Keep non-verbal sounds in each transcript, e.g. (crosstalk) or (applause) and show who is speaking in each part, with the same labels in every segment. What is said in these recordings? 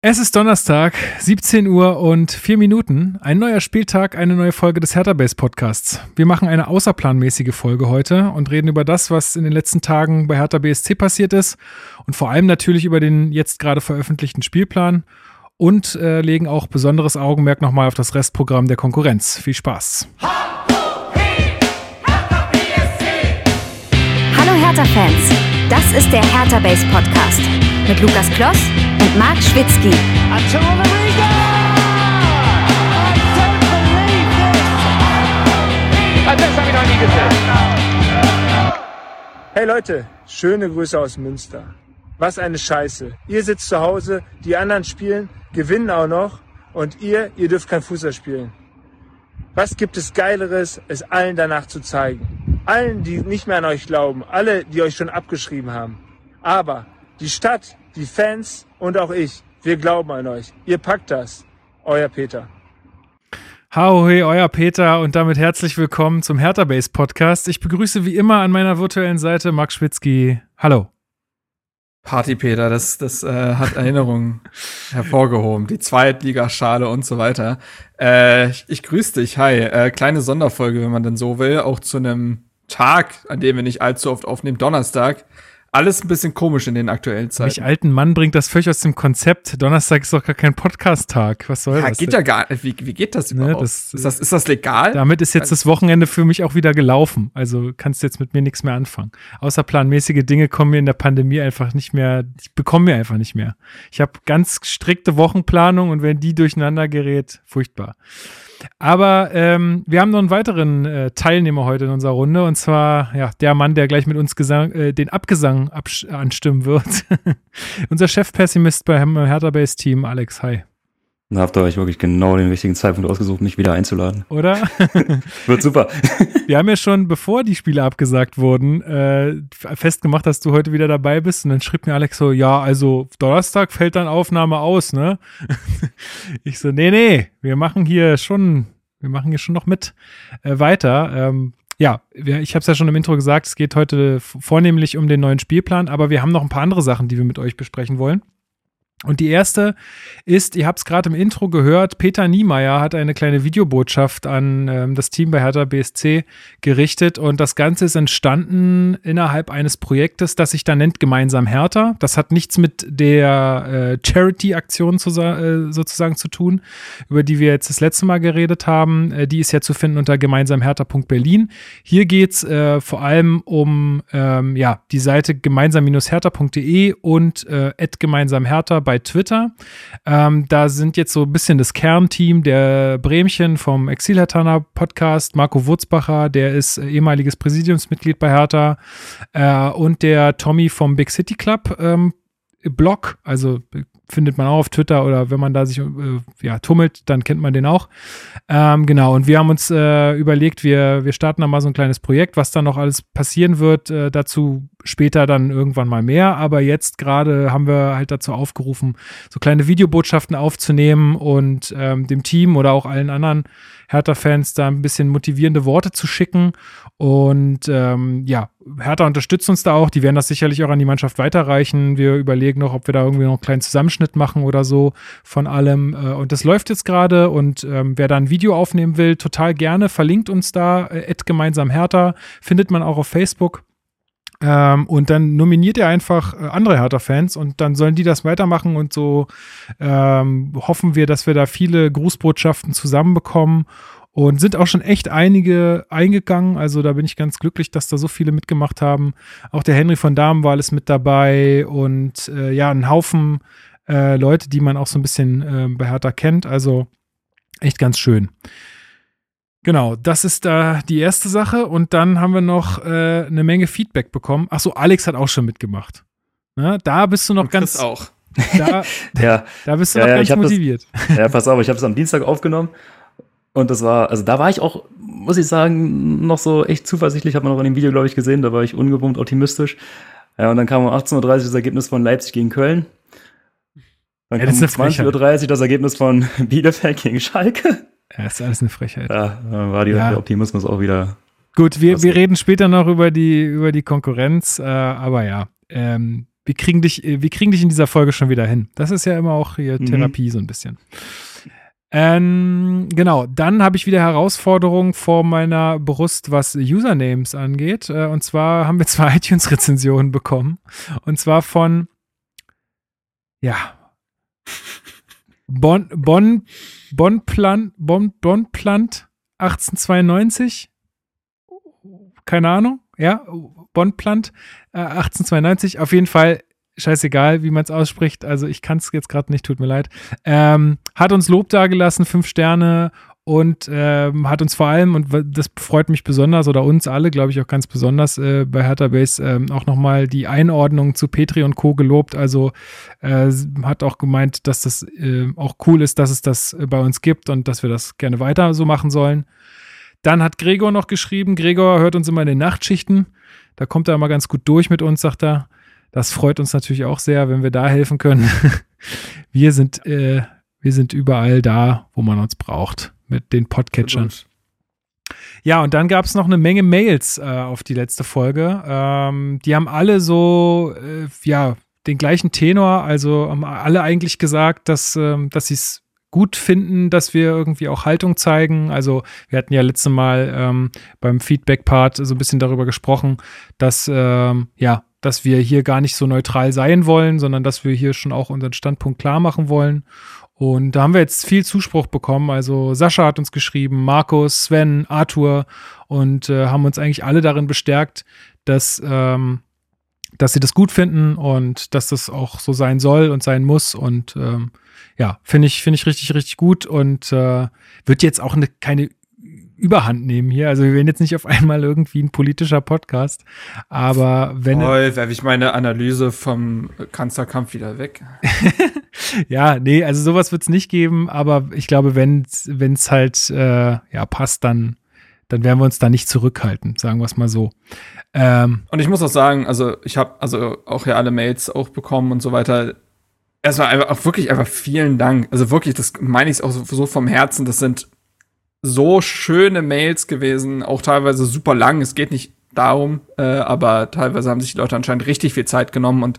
Speaker 1: Es ist Donnerstag, 17 Uhr und 4 Minuten. Ein neuer Spieltag, eine neue Folge des Hertha Base Podcasts. Wir machen eine außerplanmäßige Folge heute und reden über das, was in den letzten Tagen bei Hertha BSC passiert ist und vor allem natürlich über den jetzt gerade veröffentlichten Spielplan und äh, legen auch besonderes Augenmerk nochmal auf das Restprogramm der Konkurrenz. Viel Spaß.
Speaker 2: Hallo Hertha-Fans, das ist der Hertha Base Podcast mit Lukas Kloss und Marc Schwitzky.
Speaker 3: Hey Leute, schöne Grüße aus Münster. Was eine Scheiße. Ihr sitzt zu Hause, die anderen spielen, gewinnen auch noch und ihr, ihr dürft kein Fußball spielen. Was gibt es Geileres, es allen danach zu zeigen? Allen, die nicht mehr an euch glauben, alle, die euch schon abgeschrieben haben. Aber die Stadt, die Fans und auch ich, wir glauben an euch. Ihr packt das. Euer Peter.
Speaker 1: Hauhe, euer Peter und damit herzlich willkommen zum Hertha Base Podcast. Ich begrüße wie immer an meiner virtuellen Seite Max Schwitzky. Hallo.
Speaker 4: Party Peter, das, das äh, hat Erinnerungen (laughs) hervorgehoben. Die Zweitligaschale und so weiter. Äh, ich, ich grüße dich, hi. Äh, kleine Sonderfolge, wenn man denn so will, auch zu einem Tag, an dem wir nicht allzu oft aufnehmen, Donnerstag alles ein bisschen komisch in den aktuellen Zeiten.
Speaker 1: Mich alten Mann bringt das völlig aus dem Konzept. Donnerstag ist doch gar kein Podcast-Tag. Was soll
Speaker 4: ja,
Speaker 1: das?
Speaker 4: Geht denn? ja gar nicht. Wie, wie geht das ne, überhaupt? Ne, das, ist, das, ist das legal?
Speaker 1: Damit ist jetzt das Wochenende für mich auch wieder gelaufen. Also kannst du jetzt mit mir nichts mehr anfangen. Außerplanmäßige Dinge kommen mir in der Pandemie einfach nicht mehr, ich bekomme mir einfach nicht mehr. Ich habe ganz strikte Wochenplanung und wenn die durcheinander gerät, furchtbar. Aber ähm, wir haben noch einen weiteren äh, Teilnehmer heute in unserer Runde und zwar ja, der Mann, der gleich mit uns Gesang, äh, den Abgesang anstimmen wird. (laughs) Unser Chefpessimist beim Hertha Base Team, Alex. Hi.
Speaker 5: Da habt ihr euch wirklich genau den richtigen Zeitpunkt ausgesucht, mich wieder einzuladen.
Speaker 1: Oder? (laughs)
Speaker 5: Wird super.
Speaker 1: Wir haben ja schon, bevor die Spiele abgesagt wurden, äh, festgemacht, dass du heute wieder dabei bist. Und dann schrieb mir Alex so, ja, also Donnerstag fällt dann Aufnahme aus, ne? (laughs) Ich so, nee, nee, wir machen hier schon, wir machen hier schon noch mit äh, weiter. Ähm, ja, ich habe es ja schon im Intro gesagt, es geht heute vornehmlich um den neuen Spielplan, aber wir haben noch ein paar andere Sachen, die wir mit euch besprechen wollen. Und die erste ist, ihr habt es gerade im Intro gehört, Peter Niemeyer hat eine kleine Videobotschaft an ähm, das Team bei Hertha BSC gerichtet und das Ganze ist entstanden innerhalb eines Projektes, das sich da nennt Gemeinsam Hertha. Das hat nichts mit der äh, Charity-Aktion äh, sozusagen zu tun, über die wir jetzt das letzte Mal geredet haben. Äh, die ist ja zu finden unter gemeinsamhertha.berlin. Hier geht es äh, vor allem um ähm, ja, die Seite gemeinsam-hertha.de und äh, gemeinsamhertha bei Twitter. Ähm, da sind jetzt so ein bisschen das Kernteam der Bremchen vom Exilhertaner Podcast, Marco Wurzbacher, der ist äh, ehemaliges Präsidiumsmitglied bei Hertha äh, und der Tommy vom Big City Club ähm, Blog, also findet man auch auf Twitter oder wenn man da sich äh, ja, tummelt, dann kennt man den auch. Ähm, genau, und wir haben uns äh, überlegt, wir, wir starten da mal so ein kleines Projekt, was dann noch alles passieren wird, äh, dazu später dann irgendwann mal mehr, aber jetzt gerade haben wir halt dazu aufgerufen, so kleine Videobotschaften aufzunehmen und ähm, dem Team oder auch allen anderen Hertha-Fans da ein bisschen motivierende Worte zu schicken. Und ähm, ja, Hertha unterstützt uns da auch. Die werden das sicherlich auch an die Mannschaft weiterreichen. Wir überlegen noch, ob wir da irgendwie noch einen kleinen Zusammenschnitt machen oder so von allem. Äh, und das läuft jetzt gerade. Und ähm, wer da ein Video aufnehmen will, total gerne. Verlinkt uns da. Äh, gemeinsam Hertha. Findet man auch auf Facebook. Ähm, und dann nominiert ihr einfach äh, andere Hertha-Fans und dann sollen die das weitermachen und so ähm, hoffen wir, dass wir da viele Grußbotschaften zusammenbekommen und sind auch schon echt einige eingegangen. Also da bin ich ganz glücklich, dass da so viele mitgemacht haben. Auch der Henry von Damenwahl ist mit dabei und äh, ja, ein Haufen äh, Leute, die man auch so ein bisschen äh, bei Hertha kennt. Also echt ganz schön. Genau, das ist da die erste Sache. Und dann haben wir noch äh, eine Menge Feedback bekommen. Achso, Alex hat auch schon mitgemacht. Na, da bist du noch
Speaker 4: Und
Speaker 1: ganz.
Speaker 4: auch.
Speaker 1: Da, (laughs)
Speaker 5: ja.
Speaker 1: da bist du
Speaker 5: ja,
Speaker 1: noch
Speaker 5: ja,
Speaker 1: ganz motiviert.
Speaker 5: Das, ja, pass auf, ich habe es am Dienstag aufgenommen. Und das war, also da war ich auch, muss ich sagen, noch so echt zuversichtlich. Hat man noch in dem Video, glaube ich, gesehen. Da war ich ungewohnt optimistisch. Ja, und dann kam um 18.30 Uhr das Ergebnis von Leipzig gegen Köln. Dann
Speaker 1: Ja,
Speaker 5: kam um
Speaker 1: ist eine
Speaker 5: 20.30 Uhr das Ergebnis von Bielefeld gegen Schalke.
Speaker 1: Ja, ist alles eine Frechheit.
Speaker 5: Ja, dann war die,
Speaker 1: Ja.
Speaker 5: der Optimismus auch wieder.
Speaker 1: Gut, wir, wir reden später noch über die, über die Konkurrenz, äh, aber ja. Ähm, wir kriegen dich, äh, wir kriegen dich in dieser Folge schon wieder hin. Das ist ja immer auch hier
Speaker 5: Mhm.
Speaker 1: Therapie so ein bisschen. Ähm, genau, dann habe ich wieder Herausforderungen vor meiner Brust, was Usernames angeht. Äh, und zwar haben wir zwei (laughs) iTunes-Rezensionen bekommen. Und zwar von, ja, Bon, bon, Bonplant, bon, Bonplant 1892. Keine Ahnung, ja, Bonplant äh, 1892. Auf jeden Fall scheißegal, wie man es ausspricht. Also ich kann es jetzt gerade nicht, tut mir leid. Ähm, hat uns Lob dagelassen, fünf Sterne und ähm, hat uns vor allem, und das freut mich besonders, oder uns alle, glaube ich, auch ganz besonders äh, bei Hertha Base, ähm, auch nochmal die Einordnung zu Petri und Co. gelobt. Also äh, hat auch gemeint, dass das äh, auch cool ist, dass es das äh, bei uns gibt und dass wir das gerne weiter so machen sollen. Dann hat Gregor noch geschrieben, Gregor hört uns immer in den Nachtschichten. Da kommt er immer ganz gut durch mit uns, sagt er. Das freut uns natürlich auch sehr, wenn wir da helfen können. (laughs) wir sind, äh, wir sind überall da, wo man uns braucht, mit den Podcatchern. Ja, und dann gab es noch eine Menge Mails äh, auf die letzte Folge. Ähm, die haben alle so, äh, ja, den gleichen Tenor, also haben alle eigentlich gesagt, dass, ähm, dass sie es gut finden, dass wir irgendwie auch Haltung zeigen. Also wir hatten ja letztes Mal ähm, beim Feedback-Part so ein bisschen darüber gesprochen, dass ähm, ja, dass wir hier gar nicht so neutral sein wollen, sondern dass wir hier schon auch unseren Standpunkt klar machen wollen. Und da haben wir jetzt viel Zuspruch bekommen. Also Sascha hat uns geschrieben, Markus, Sven, Arthur und äh, haben uns eigentlich alle darin bestärkt, dass, ähm, dass sie das gut finden und dass das auch so sein soll und sein muss. Und ähm, ja, finde ich, finde ich richtig, richtig gut und äh, wird jetzt auch eine, keine Überhand nehmen hier. Also wir werden jetzt nicht auf (laughs) einmal irgendwie ein politischer Podcast, aber wenn
Speaker 4: Toll, werfe ich meine Analyse vom Kanzlerkampf wieder weg. (laughs)
Speaker 1: ja, nee, also sowas wird es nicht geben, aber ich glaube, wenn es halt äh, ja passt, dann, dann werden wir uns da nicht zurückhalten, sagen wir es mal so. Ähm,
Speaker 4: Und ich muss auch sagen, also ich habe also auch ja alle Mails auch bekommen und so weiter. Erstmal einfach auch wirklich einfach vielen Dank. Also wirklich, das meine ich auch so, so vom Herzen. Das sind so schöne Mails gewesen, auch teilweise super lang. Es geht nicht darum, äh, aber teilweise haben sich die Leute anscheinend richtig viel Zeit genommen und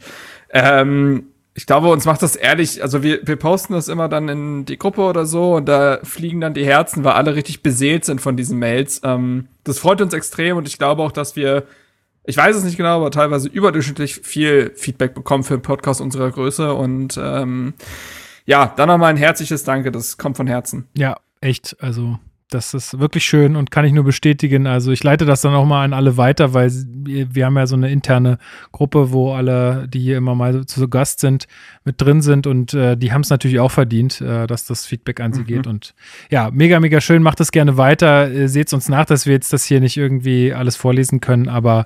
Speaker 4: ähm, ich glaube, uns macht das ehrlich, also wir, wir posten das immer dann in die Gruppe oder so und da fliegen dann die Herzen, weil alle richtig beseelt sind von diesen Mails. Ähm, das freut uns extrem und ich glaube auch, dass wir, ich weiß es nicht genau, aber teilweise überdurchschnittlich viel Feedback bekommen für einen Podcast unserer Größe und ähm, ja, dann nochmal ein herzliches Danke, das kommt von Herzen.
Speaker 1: ja, echt, also das ist wirklich schön und kann ich nur bestätigen. Also ich leite das dann auch mal an alle weiter, weil wir, haben ja so eine interne Gruppe, wo alle, die hier immer mal zu Gast sind, mit drin sind und äh, die haben es natürlich auch verdient, äh, dass das Feedback an sie
Speaker 4: Mhm.
Speaker 1: geht. Und ja, mega, mega schön. Macht es gerne weiter. Äh, Seht uns nach, dass wir jetzt das hier nicht irgendwie alles vorlesen können, aber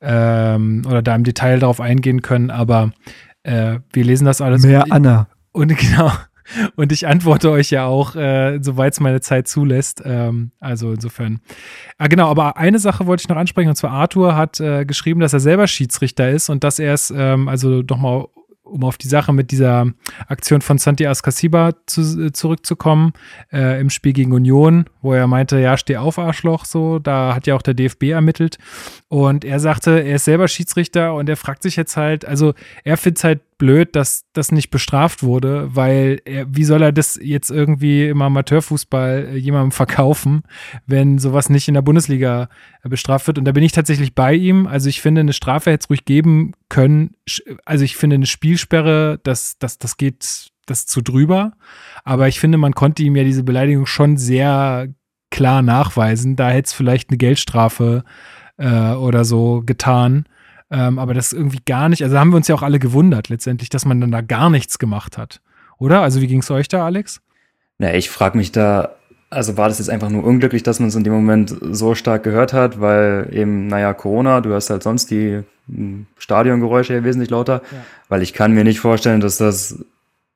Speaker 1: ähm, oder da im Detail darauf eingehen können, aber äh, wir lesen das alles.
Speaker 6: Mehr Anna.
Speaker 1: Und (laughs) genau. (laughs) Und ich antworte euch ja auch, äh, soweit es meine Zeit zulässt. Ähm, also insofern. Ah, genau, aber eine Sache wollte ich noch ansprechen, und zwar Arthur hat äh, geschrieben, dass er selber Schiedsrichter ist und dass er es, ähm, also nochmal, um auf die Sache mit dieser Aktion von Santi Ascasiba zu, äh, zurückzukommen, äh, im Spiel gegen Union, wo er meinte, ja, steh auf, Arschloch, so, da hat ja auch der DFB ermittelt. Und er sagte, er ist selber Schiedsrichter und er fragt sich jetzt halt, also er findet es halt blöd, dass das nicht bestraft wurde, weil er, wie soll er das jetzt irgendwie im Amateurfußball äh, jemandem verkaufen, wenn sowas nicht in der Bundesliga äh, bestraft wird? Und da bin ich tatsächlich bei ihm. Also ich finde, eine Strafe hätte es ruhig geben können. Also ich finde eine Spielsperre, das, das, das geht das zu drüber. Aber ich finde, man konnte ihm ja diese Beleidigung schon sehr klar nachweisen. Da hätte es vielleicht eine Geldstrafe äh, oder so getan. Ähm, aber das irgendwie gar nicht. Also haben wir uns ja auch alle gewundert letztendlich, dass man dann da gar nichts gemacht hat. Oder? Also wie ging es euch da, Alex?
Speaker 5: Na, ich frage mich da, also war das jetzt einfach nur unglücklich, dass man es in dem Moment so stark gehört hat, weil eben, naja, Corona, du hast halt sonst die m, Stadiongeräusche ja wesentlich lauter,
Speaker 1: Ja.
Speaker 5: weil ich kann mir nicht vorstellen, dass das,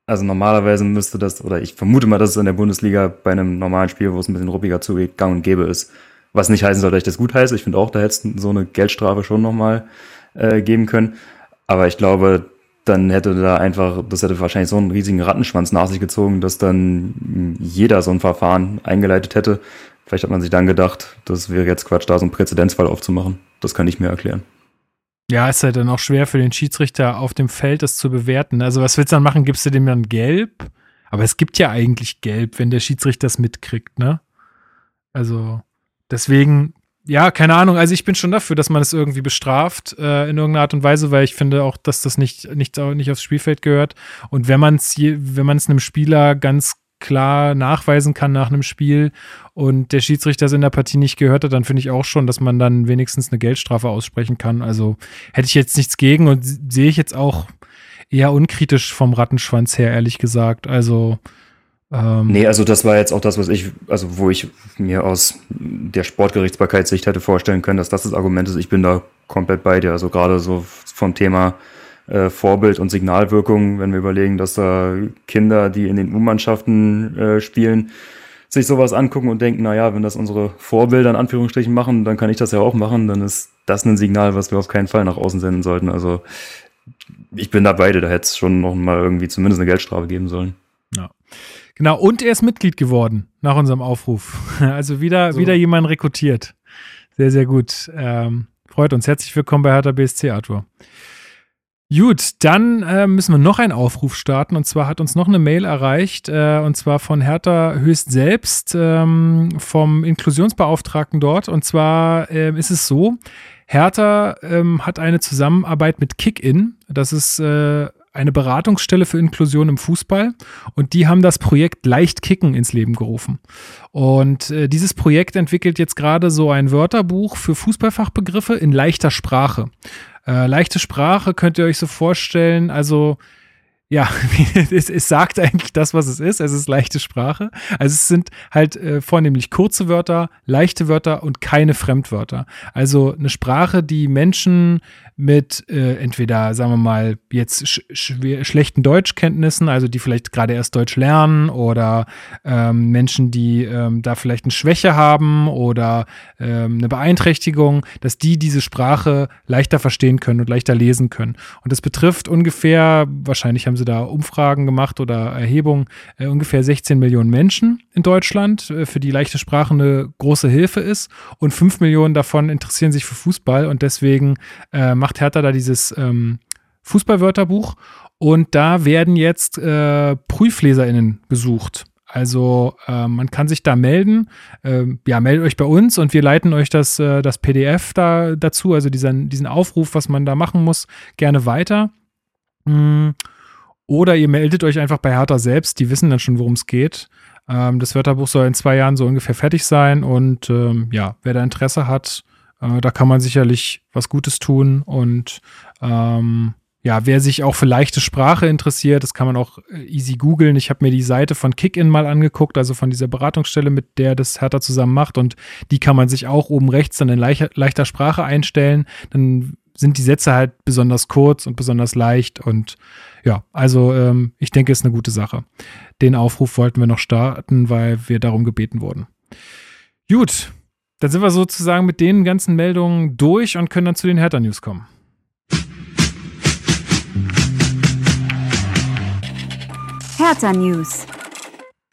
Speaker 5: also normalerweise müsste das, oder ich vermute mal, dass es in der Bundesliga bei einem normalen Spiel, wo es ein bisschen ruppiger zugeht, gang und gäbe ist. Was nicht heißen soll, dass ich das gut heiße. Ich finde auch, da hätte es so eine Geldstrafe schon nochmal äh, geben können. Aber ich glaube, dann hätte da einfach, das hätte wahrscheinlich so einen riesigen Rattenschwanz nach sich gezogen, dass dann jeder so ein Verfahren eingeleitet hätte. Vielleicht hat man sich dann gedacht, das wäre jetzt Quatsch, da so einen Präzedenzfall aufzumachen. Das kann ich mir erklären.
Speaker 1: Ja, ist halt dann auch schwer für den Schiedsrichter auf dem Feld das zu bewerten. Also was willst du dann machen? Gibst du dem dann gelb? Aber es gibt ja eigentlich gelb, wenn der Schiedsrichter das mitkriegt, ne? Also deswegen, ja, keine Ahnung. Also ich bin schon dafür, dass man es irgendwie bestraft äh, in irgendeiner Art und Weise, weil ich finde auch, dass das nicht, nicht, nicht aufs Spielfeld gehört. Und wenn man es wenn man es einem Spieler ganz klar nachweisen kann nach einem Spiel und der Schiedsrichter es in der Partie nicht gehört hat, dann finde ich auch schon, dass man dann wenigstens eine Geldstrafe aussprechen kann. Also hätte ich jetzt nichts gegen und sehe ich jetzt auch eher unkritisch vom Rattenschwanz her, ehrlich gesagt. Also
Speaker 5: ähm nee, also das war jetzt auch das, was ich, also wo ich mir aus der Sportgerichtsbarkeitssicht hätte vorstellen können, dass das das Argument ist. Ich bin da komplett bei dir. Also gerade so vom Thema äh, Vorbild und Signalwirkung, wenn wir überlegen, dass da Kinder, die in den U-Mannschaften äh, spielen, sich sowas angucken und denken, na ja, wenn das unsere Vorbilder in Anführungsstrichen machen, dann kann ich das ja auch machen, dann ist das ein Signal, was wir auf keinen Fall nach außen senden sollten. Also ich bin da beide, da hätte es schon noch mal irgendwie zumindest eine Geldstrafe geben sollen.
Speaker 1: Ja. Genau, und er ist Mitglied geworden nach unserem Aufruf. (laughs) Also wieder, so. wieder jemand rekrutiert. Sehr, sehr gut. Ähm, freut uns. Herzlich willkommen bei Hertha BSC, Arthur. Gut, dann äh, müssen wir noch einen Aufruf starten. Und zwar hat uns noch eine Mail erreicht, äh, und zwar von Hertha Höchst selbst, ähm, vom Inklusionsbeauftragten dort. Und zwar äh, ist es so, Hertha ähm, hat eine Zusammenarbeit mit Kick-In. Das ist äh, eine Beratungsstelle für Inklusion im Fußball und die haben das Projekt Leicht Kicken ins Leben gerufen. Und äh, dieses Projekt entwickelt jetzt gerade so ein Wörterbuch für Fußballfachbegriffe in leichter Sprache. Äh, leichte Sprache könnt ihr euch so vorstellen, also ja, (laughs) es, es, sagt eigentlich das, was es ist. Es ist leichte Sprache. Also es sind halt äh, vornehmlich kurze Wörter, leichte Wörter und keine Fremdwörter. Also eine Sprache, die Menschen mit äh, entweder, sagen wir mal, jetzt sch schlechten Deutschkenntnissen, also die vielleicht gerade erst Deutsch lernen oder ähm, Menschen, die ähm, da vielleicht eine Schwäche haben oder ähm, eine Beeinträchtigung, dass die diese Sprache leichter verstehen können und leichter lesen können. Und das betrifft ungefähr, wahrscheinlich haben sie da Umfragen gemacht oder Erhebungen, äh, ungefähr 16 Millionen Menschen in Deutschland, äh, für die leichte Sprache eine große Hilfe ist und 5 Millionen davon interessieren sich für Fußball und deswegen äh, macht Hertha da dieses ähm, Fußballwörterbuch und da werden jetzt äh, PrüfleserInnen gesucht. Also äh, man kann sich da melden. Äh, ja, meldet euch bei uns und wir leiten euch das, äh, das PDF da dazu, also diesen, diesen Aufruf, was man da machen muss, gerne weiter. Mm. Oder ihr meldet euch einfach bei Hertha selbst, die wissen dann schon, worum es geht. Ähm, das Wörterbuch soll in zwei Jahren so ungefähr fertig sein und ähm, ja, wer da Interesse hat, äh, da kann man sicherlich was Gutes tun und ähm, ja, wer sich auch für leichte Sprache interessiert, das kann man auch äh, easy googeln. Ich habe mir die Seite von Kickin mal angeguckt, also von dieser Beratungsstelle, mit der das Hertha zusammen macht. Und die kann man sich auch oben rechts dann in leichter, leichter Sprache einstellen. Dann sind die Sätze halt besonders kurz und besonders leicht. Und ja, also ähm, ich denke, ist eine gute Sache. Den Aufruf wollten wir noch starten, weil wir darum gebeten wurden. Gut, dann sind wir sozusagen mit den ganzen Meldungen durch und können dann zu den Hertha-News kommen.
Speaker 2: Hertha News.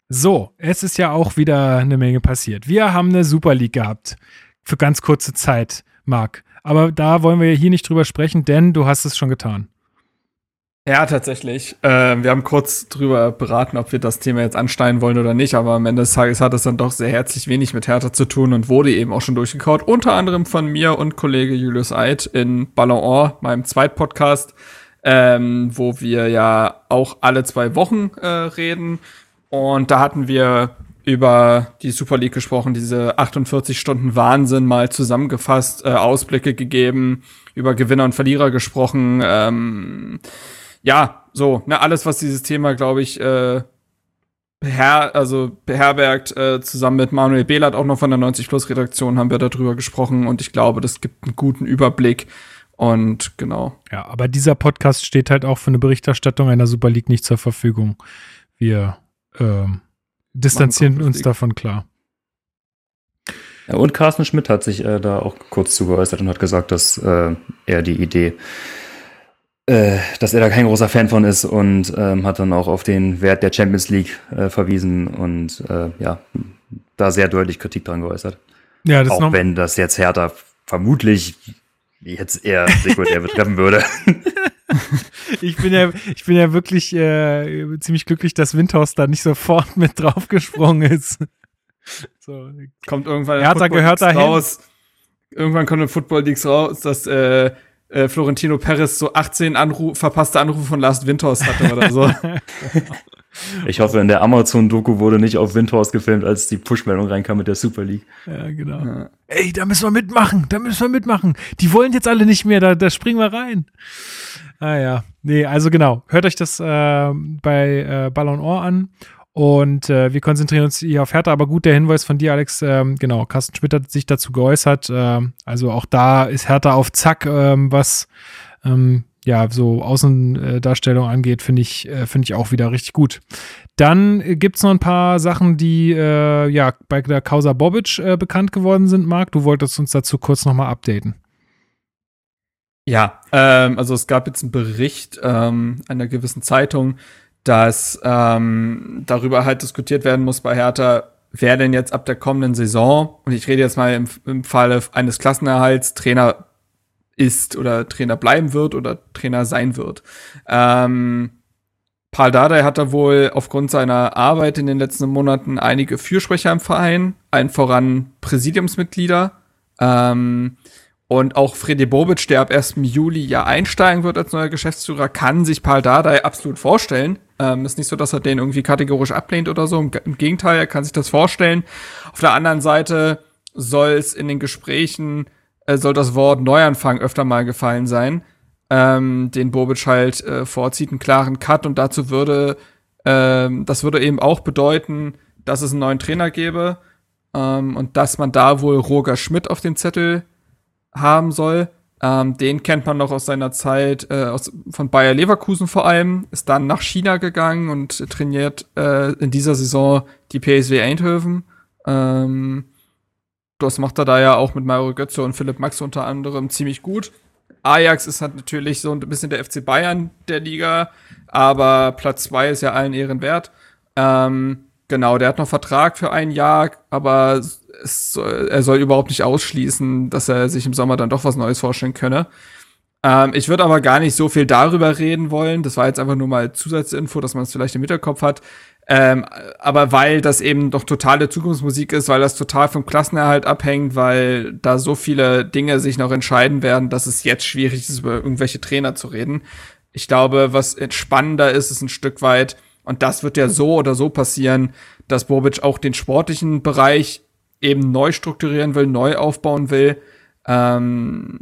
Speaker 1: So, es ist ja auch wieder eine Menge passiert. Wir haben eine Super League gehabt. Für ganz kurze Zeit, Marc. Aber da wollen wir hier nicht drüber sprechen, denn du hast es schon getan.
Speaker 4: Ja, tatsächlich. Äh, wir haben kurz drüber beraten, ob wir das Thema jetzt ansteigen wollen oder nicht, aber am Ende des Tages hat es dann doch sehr herzlich wenig mit Hertha zu tun und wurde eben auch schon durchgekaut. Unter anderem von mir und Kollege Julius Eid in Ballon Or, meinem Zweitpodcast, ähm, wo wir ja auch alle zwei Wochen äh, reden. Und da hatten wir über die Super League gesprochen, diese 48 Stunden Wahnsinn mal zusammengefasst, äh, Ausblicke gegeben, über Gewinner und Verlierer gesprochen. Ähm, ja, so, ne, alles, was dieses Thema, glaube ich, äh, beher also beherbergt, äh, zusammen mit Manuel Behlert, auch noch von der 90 Plus Redaktion, haben wir darüber gesprochen und ich glaube, das gibt einen guten Überblick. Und genau.
Speaker 1: Ja, aber dieser Podcast steht halt auch für eine Berichterstattung einer Super League nicht zur Verfügung. Wir ähm, distanzieren uns davon klar.
Speaker 5: Ja, und Carsten Schmidt hat sich äh, da auch kurz zugeäußert und hat gesagt, dass äh, er die Idee äh, dass er da kein großer Fan von ist und ähm, hat dann auch auf den Wert der Champions League äh, verwiesen und äh, ja, da sehr deutlich Kritik dran geäußert. Ja, das auch wenn das jetzt Hertha vermutlich jetzt eher sekundär betreffen würde. (laughs)
Speaker 1: ich bin ja, ich bin ja wirklich äh, ziemlich glücklich, dass Windhorst da nicht sofort mit draufgesprungen ist. (laughs)
Speaker 4: So, kommt irgendwann
Speaker 1: Hertha gehört dahin. raus.
Speaker 4: Irgendwann kommt in Football Leagues raus, dass äh, äh, Florentino Perez so 18 Anruf, verpasste Anrufe von Last Windhorst hatte oder so. (laughs)
Speaker 5: Ich hoffe, in der Amazon-Doku wurde nicht auf Windhorst gefilmt, als die Push-Meldung reinkam mit der Super League.
Speaker 1: Ja, genau. Ja. Ey, da müssen wir mitmachen, da müssen wir mitmachen. Die wollen jetzt alle nicht mehr, da, da springen wir rein. Ah ja, nee, also genau. Hört euch das äh, bei äh, Ballon Ohr an. Und äh, wir konzentrieren uns hier auf Hertha, aber gut, der Hinweis von dir, Alex, ähm, genau, Carsten Schmidt hat sich dazu geäußert. Ähm, also auch da ist Hertha auf Zack, ähm, was ähm, ja, so Außendarstellung angeht, finde ich, äh, finde ich auch wieder richtig gut. Dann gibt es noch ein paar Sachen, die äh, ja bei der Causa Bobic äh, bekannt geworden sind, Marc. Du wolltest uns dazu kurz nochmal updaten.
Speaker 4: Ja, ähm, also es gab jetzt einen Bericht ähm, einer gewissen Zeitung, dass ähm, darüber halt diskutiert werden muss bei Hertha, wer denn jetzt ab der kommenden Saison, und ich rede jetzt mal im, im Falle eines Klassenerhalts, Trainer ist oder Trainer bleiben wird oder Trainer sein wird. Ähm, Paul Dardai hat da wohl aufgrund seiner Arbeit in den letzten Monaten einige Fürsprecher im Verein, allen voran Präsidiumsmitglieder. Ähm, und auch Freddy Bobic, der ab 1. Juli ja einsteigen wird als neuer Geschäftsführer, kann sich Paul Dardai absolut vorstellen. Ähm, ist nicht so, dass er den irgendwie kategorisch ablehnt oder so. Im, Im Gegenteil, er kann sich das vorstellen. Auf der anderen Seite soll es in den Gesprächen äh, soll das Wort Neuanfang öfter mal gefallen sein, ähm, den Bobic halt äh, vorzieht, einen klaren Cut und dazu würde, ähm, das würde eben auch bedeuten, dass es einen neuen Trainer gäbe ähm, und dass man da wohl Roger Schmidt auf dem Zettel haben soll. Ähm, den kennt man noch aus seiner Zeit äh, aus, von Bayer Leverkusen vor allem, ist dann nach China gegangen und trainiert äh, in dieser Saison die PSW Eindhoven. Ähm, das macht er da ja auch mit Mario Götze und Philipp Max unter anderem ziemlich gut. Ajax ist halt natürlich so ein bisschen der FC Bayern der Liga, aber Platz zwei ist ja allen Ehren wert. Ähm, genau, der hat noch Vertrag für ein Jahr, aber soll, er soll überhaupt nicht ausschließen, dass er sich im Sommer dann doch was Neues vorstellen könne. Ähm, ich würde aber gar nicht so viel darüber reden wollen. Das war jetzt einfach nur mal Zusatzinfo, dass man es vielleicht im Hinterkopf hat. Ähm, aber weil das eben doch totale Zukunftsmusik ist, weil das total vom Klassenerhalt abhängt, weil da so viele Dinge sich noch entscheiden werden, dass es jetzt schwierig ist, über irgendwelche Trainer zu reden. Ich glaube, was spannender ist, ist ein Stück weit, und das wird ja so oder so passieren, dass Bobic auch den sportlichen Bereich eben neu strukturieren will, neu aufbauen will. Ähm,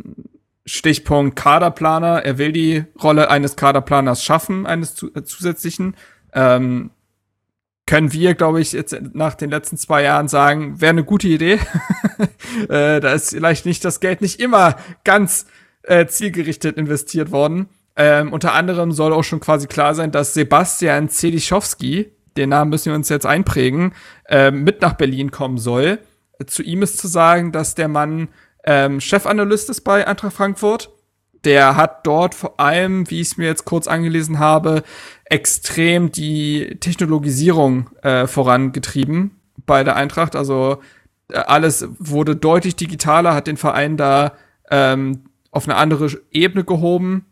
Speaker 4: Stichpunkt Kaderplaner. Er will die Rolle eines Kaderplaners schaffen, eines zu, äh, zusätzlichen. Ähm, können wir, glaube ich, jetzt nach den letzten zwei Jahren sagen, wäre eine gute Idee. (laughs) äh, da ist vielleicht nicht das Geld nicht immer ganz äh, zielgerichtet investiert worden. Ähm, unter anderem soll auch schon quasi klar sein, dass Sebastian Zelischowski, den Namen müssen wir uns jetzt einprägen, äh, mit nach Berlin kommen soll. Zu ihm ist zu sagen, dass der Mann ähm, Chefanalyst ist bei Eintracht Frankfurt der hat dort vor allem, wie ich es mir jetzt kurz angelesen habe, extrem die Technologisierung äh, vorangetrieben bei der Eintracht. Also äh, alles wurde deutlich digitaler, hat den Verein da ähm, auf eine andere Ebene gehoben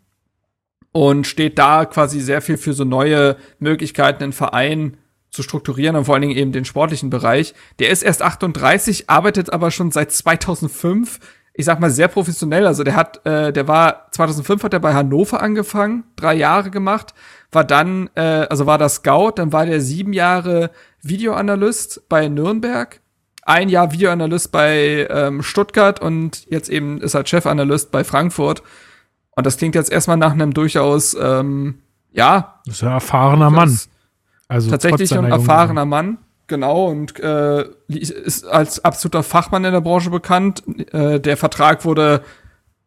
Speaker 4: und steht da quasi sehr viel für so neue Möglichkeiten, den Verein zu strukturieren und vor allen Dingen eben den sportlichen Bereich. Der ist erst 38, arbeitet aber schon seit 2005 ich sag mal, sehr professionell. Also der hat, äh, der war 2005 hat er bei Hannover angefangen, drei Jahre gemacht, war dann, äh, also war der Scout, dann war der sieben Jahre Videoanalyst bei Nürnberg, ein Jahr Videoanalyst bei ähm, Stuttgart und jetzt eben ist er Chefanalyst bei Frankfurt. Und das klingt jetzt erstmal nach einem durchaus, ähm, ja.
Speaker 1: Das ist ein erfahrener Mann.
Speaker 4: Also tatsächlich ein erfahrener Mann. Genau, und äh, ist als absoluter Fachmann in der Branche bekannt. Äh, der Vertrag wurde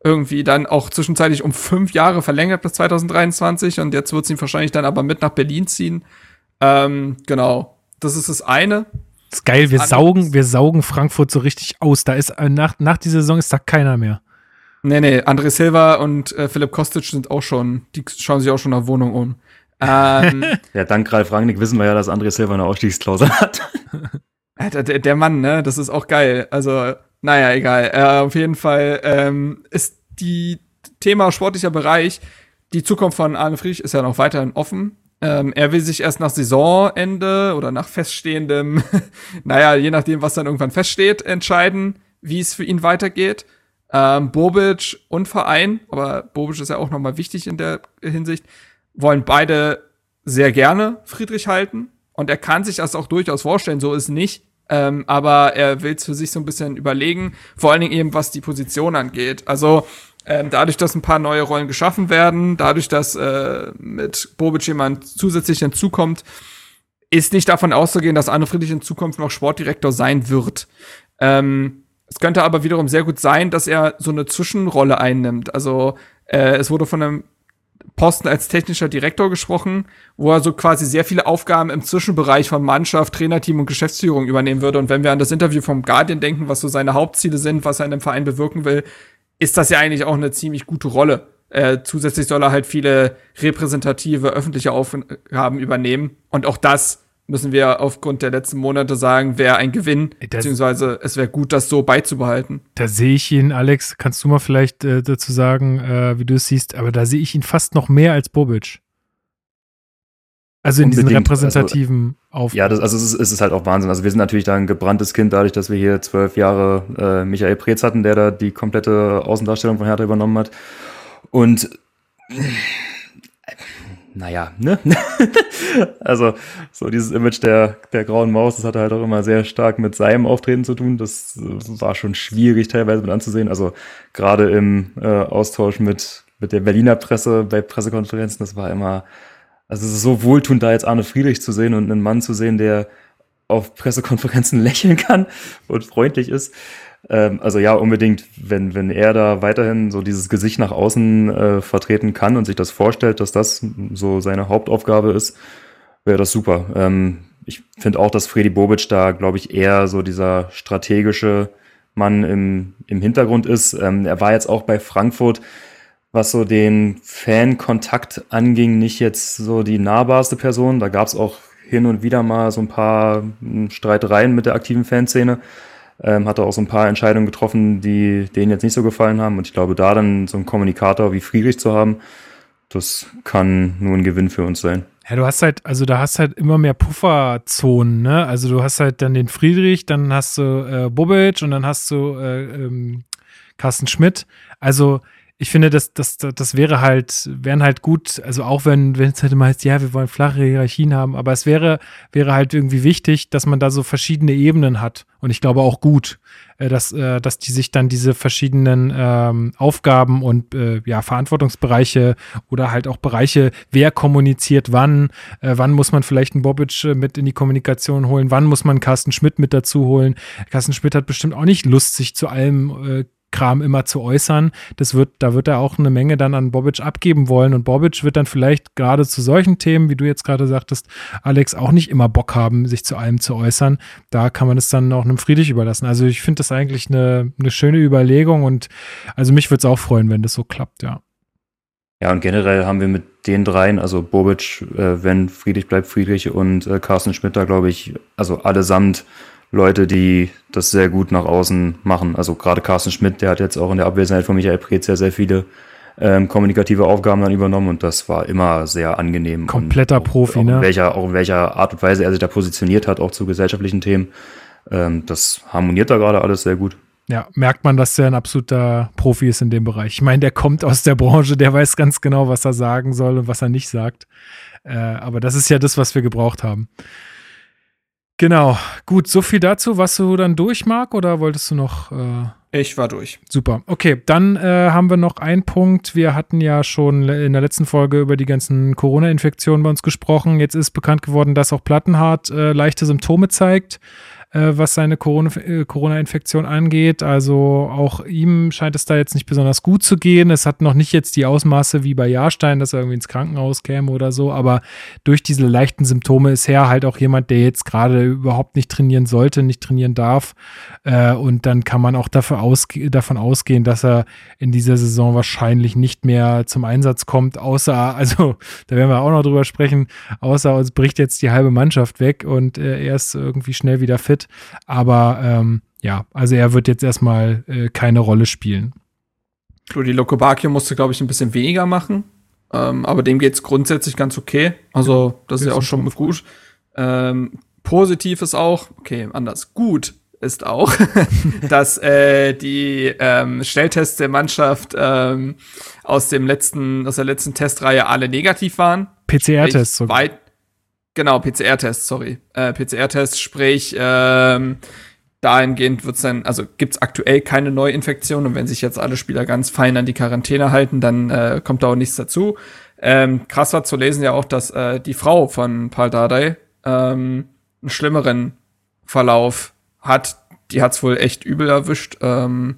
Speaker 4: irgendwie dann auch zwischenzeitlich um fünf Jahre verlängert bis 2023 und jetzt wird sie wahrscheinlich dann aber mit nach Berlin ziehen. Ähm, genau, das ist das eine.
Speaker 1: Das ist geil, wir saugen, wir saugen Frankfurt so richtig aus. Da ist äh, nach, nach dieser Saison ist da keiner mehr.
Speaker 4: Nee, nee, André Silva und äh, Philipp Kostic sind auch schon, die schauen sich auch schon nach Wohnung um.
Speaker 5: Ähm, (laughs) ja, dank Ralf Rangnick wissen wir ja, dass André Silva eine Ausstiegsklausel hat. (laughs)
Speaker 4: der, der, Mann, ne, das ist auch geil. Also, naja, egal. Äh, auf jeden Fall ähm, ist die Thema sportlicher Bereich, die Zukunft von Arne Friedrich ist ja noch weiterhin offen. Ähm, er will sich erst nach Saisonende oder nach feststehendem, (laughs) naja, je nachdem, was dann irgendwann feststeht, entscheiden, wie es für ihn weitergeht. Ähm, Bobic und Verein, aber Bobic ist ja auch nochmal wichtig in der Hinsicht, wollen beide sehr gerne Friedrich halten. Und er kann sich das auch durchaus vorstellen, so ist nicht. Ähm, aber er will es für sich so ein bisschen überlegen, vor allen Dingen eben, was die Position angeht. Also ähm, dadurch, dass ein paar neue Rollen geschaffen werden, dadurch, dass äh, mit Bobic jemand zusätzlich hinzukommt, ist nicht davon auszugehen, dass Arne Friedrich in Zukunft noch Sportdirektor sein wird. Ähm, es könnte aber wiederum sehr gut sein, dass er so eine Zwischenrolle einnimmt. Also äh, es wurde von einem Posten als technischer Direktor gesprochen, wo er so quasi sehr viele Aufgaben im Zwischenbereich von Mannschaft, Trainerteam und Geschäftsführung übernehmen würde. Und wenn wir an das Interview vom Guardian denken, was so seine Hauptziele sind, was er in dem Verein bewirken will, ist das ja eigentlich auch eine ziemlich gute Rolle. Äh, zusätzlich soll er halt viele repräsentative öffentliche Aufgaben übernehmen. Und auch das müssen wir aufgrund der letzten Monate sagen, wäre ein Gewinn, das, beziehungsweise es wäre gut, das so beizubehalten.
Speaker 1: Da sehe ich ihn, Alex, kannst du mal vielleicht äh, dazu sagen, äh, wie du es siehst, aber da sehe ich ihn fast noch mehr als Bobic. Also in Unbedingt. diesen repräsentativen
Speaker 5: also, Aufgaben. Ja, das, also es ist, es ist, halt auch Wahnsinn. Also wir sind natürlich da ein gebranntes Kind, dadurch, dass wir hier zwölf Jahre äh, Michael Preetz hatten, der da die komplette Außendarstellung von Hertha übernommen hat. Und naja, ne? (laughs) also, so dieses Image der, der grauen Maus, das hatte halt auch immer sehr stark mit seinem Auftreten zu tun. Das war schon schwierig teilweise mit anzusehen. Also, gerade im äh, Austausch mit, mit der Berliner Presse bei Pressekonferenzen, das war immer, also es ist so wohltuend, da jetzt Arne Friedrich zu sehen und einen Mann zu sehen, der auf Pressekonferenzen (laughs) lächeln kann und freundlich ist. Ähm, also ja, unbedingt, wenn, wenn er da weiterhin so dieses Gesicht nach außen äh, vertreten kann und sich das vorstellt, dass das so seine Hauptaufgabe ist, wäre das super. Ähm, ich finde auch, dass Freddy Bobic da, glaube ich, eher so dieser strategische Mann im, im Hintergrund ist. Ähm, er war jetzt auch bei Frankfurt, was so den Fan-Kontakt anging, nicht jetzt so die nahbarste Person. Da gab es auch hin und wieder mal so ein paar hm, Streitereien mit der aktiven Fanszene ähm, hat er auch so ein paar Entscheidungen getroffen, die denen jetzt nicht so gefallen haben. Und ich glaube, da dann so einen Kommunikator wie Friedrich zu haben, das kann nur ein Gewinn für uns sein.
Speaker 1: Ja, du hast halt, also da hast halt immer mehr Pufferzonen, ne? Also du hast halt dann den Friedrich, dann hast du äh, Bobic und dann hast du äh, ähm, Carsten Schmidt. Also ich finde, das, das, das wäre halt, wären halt gut, also auch wenn, wenn es halt immer heißt, ja, wir wollen flache Hierarchien haben, aber es wäre, wäre halt irgendwie wichtig, dass man da so verschiedene Ebenen hat. Und ich glaube auch gut, äh, dass, äh, dass die sich dann diese verschiedenen ähm, Aufgaben und äh, ja, Verantwortungsbereiche oder halt auch Bereiche, wer kommuniziert wann, äh, wann muss man vielleicht einen Bobic äh, mit in die Kommunikation holen, wann muss man Carsten Schmidt mit dazu holen. Carsten Schmidt hat bestimmt auch nicht Lust, sich zu allem äh, Kram immer zu äußern. Das wird, da wird er auch eine Menge dann an Bobic abgeben wollen und Bobic wird dann vielleicht gerade zu solchen Themen, wie du jetzt gerade sagtest, Alex, auch nicht immer Bock haben, sich zu allem zu äußern. Da kann man es dann auch einem Friedrich überlassen. Also ich finde das eigentlich eine, eine schöne Überlegung und also mich würde es auch freuen, wenn das so klappt, ja.
Speaker 5: Ja, und generell haben wir mit den dreien, also Bobic, äh, wenn Friedrich bleibt Friedrich und äh, Carsten Schmidt da, glaube ich, also allesamt Leute, die das sehr gut nach außen machen. Also gerade Carsten Schmidt, der hat jetzt auch in der Abwesenheit von Michael Preetz sehr, sehr viele ähm, kommunikative Aufgaben dann übernommen und das war immer sehr angenehm.
Speaker 1: Kompletter
Speaker 5: auch,
Speaker 1: Profi,
Speaker 5: auch
Speaker 1: ne?
Speaker 5: In welcher, auch in welcher Art und Weise er sich da positioniert hat, auch zu gesellschaftlichen Themen. Ähm, das harmoniert da gerade alles sehr gut.
Speaker 1: Ja, merkt man, dass er ein absoluter Profi ist in dem Bereich. Ich meine, der kommt aus der Branche, der weiß ganz genau, was er sagen soll und was er nicht sagt. Äh, aber das ist ja das, was wir gebraucht haben. Genau, gut, so viel dazu. Was du dann durch, Marc, oder wolltest du noch? Äh
Speaker 4: ich war durch.
Speaker 1: Super. Okay, dann äh, haben wir noch einen Punkt. Wir hatten ja schon in der letzten Folge über die ganzen Corona-Infektionen bei uns gesprochen. Jetzt ist bekannt geworden, dass auch Plattenhardt äh, leichte Symptome zeigt was seine äh, Corona-Infektion angeht. Also auch ihm scheint es da jetzt nicht besonders gut zu gehen. Es hat noch nicht jetzt die Ausmaße wie bei Jahrstein, dass er irgendwie ins Krankenhaus käme oder so, aber durch diese leichten Symptome ist er halt auch jemand, der jetzt gerade überhaupt nicht trainieren sollte, nicht trainieren darf. Äh, und dann kann man auch ausge davon ausgehen, dass er in dieser Saison wahrscheinlich nicht mehr zum Einsatz kommt, außer, (laughs) also da werden wir auch noch drüber sprechen, außer uns bricht jetzt die halbe Mannschaft weg und äh, er ist irgendwie schnell wieder fit. Aber ähm, ja, also er wird jetzt erstmal äh, keine Rolle spielen.
Speaker 4: Rudi Lokobakio musste, glaube ich, ein bisschen weniger machen. Ähm, aber dem geht's grundsätzlich ganz okay. Also, das ist ja auch schon mal gut. Ähm, positiv ist auch, okay, anders, gut ist auch, (laughs) dass äh, die ähm, Schnelltests der Mannschaft ähm, aus dem letzten, aus der letzten Testreihe alle negativ waren.
Speaker 1: PCR-Tests.
Speaker 4: Weit, genau, PCR-Tests, sorry. Äh, PCR-Tests, sprich, ähm, dahingehend wird's dann, also gibt's aktuell keine Neuinfektion und wenn sich jetzt alle Spieler ganz fein an die Quarantäne halten, dann äh, kommt da auch nichts dazu. Ähm, krass war zu lesen ja auch, dass äh, die Frau von Paul Dardai ähm, einen schlimmeren Verlauf hat. Die hat's wohl echt übel erwischt. Ähm,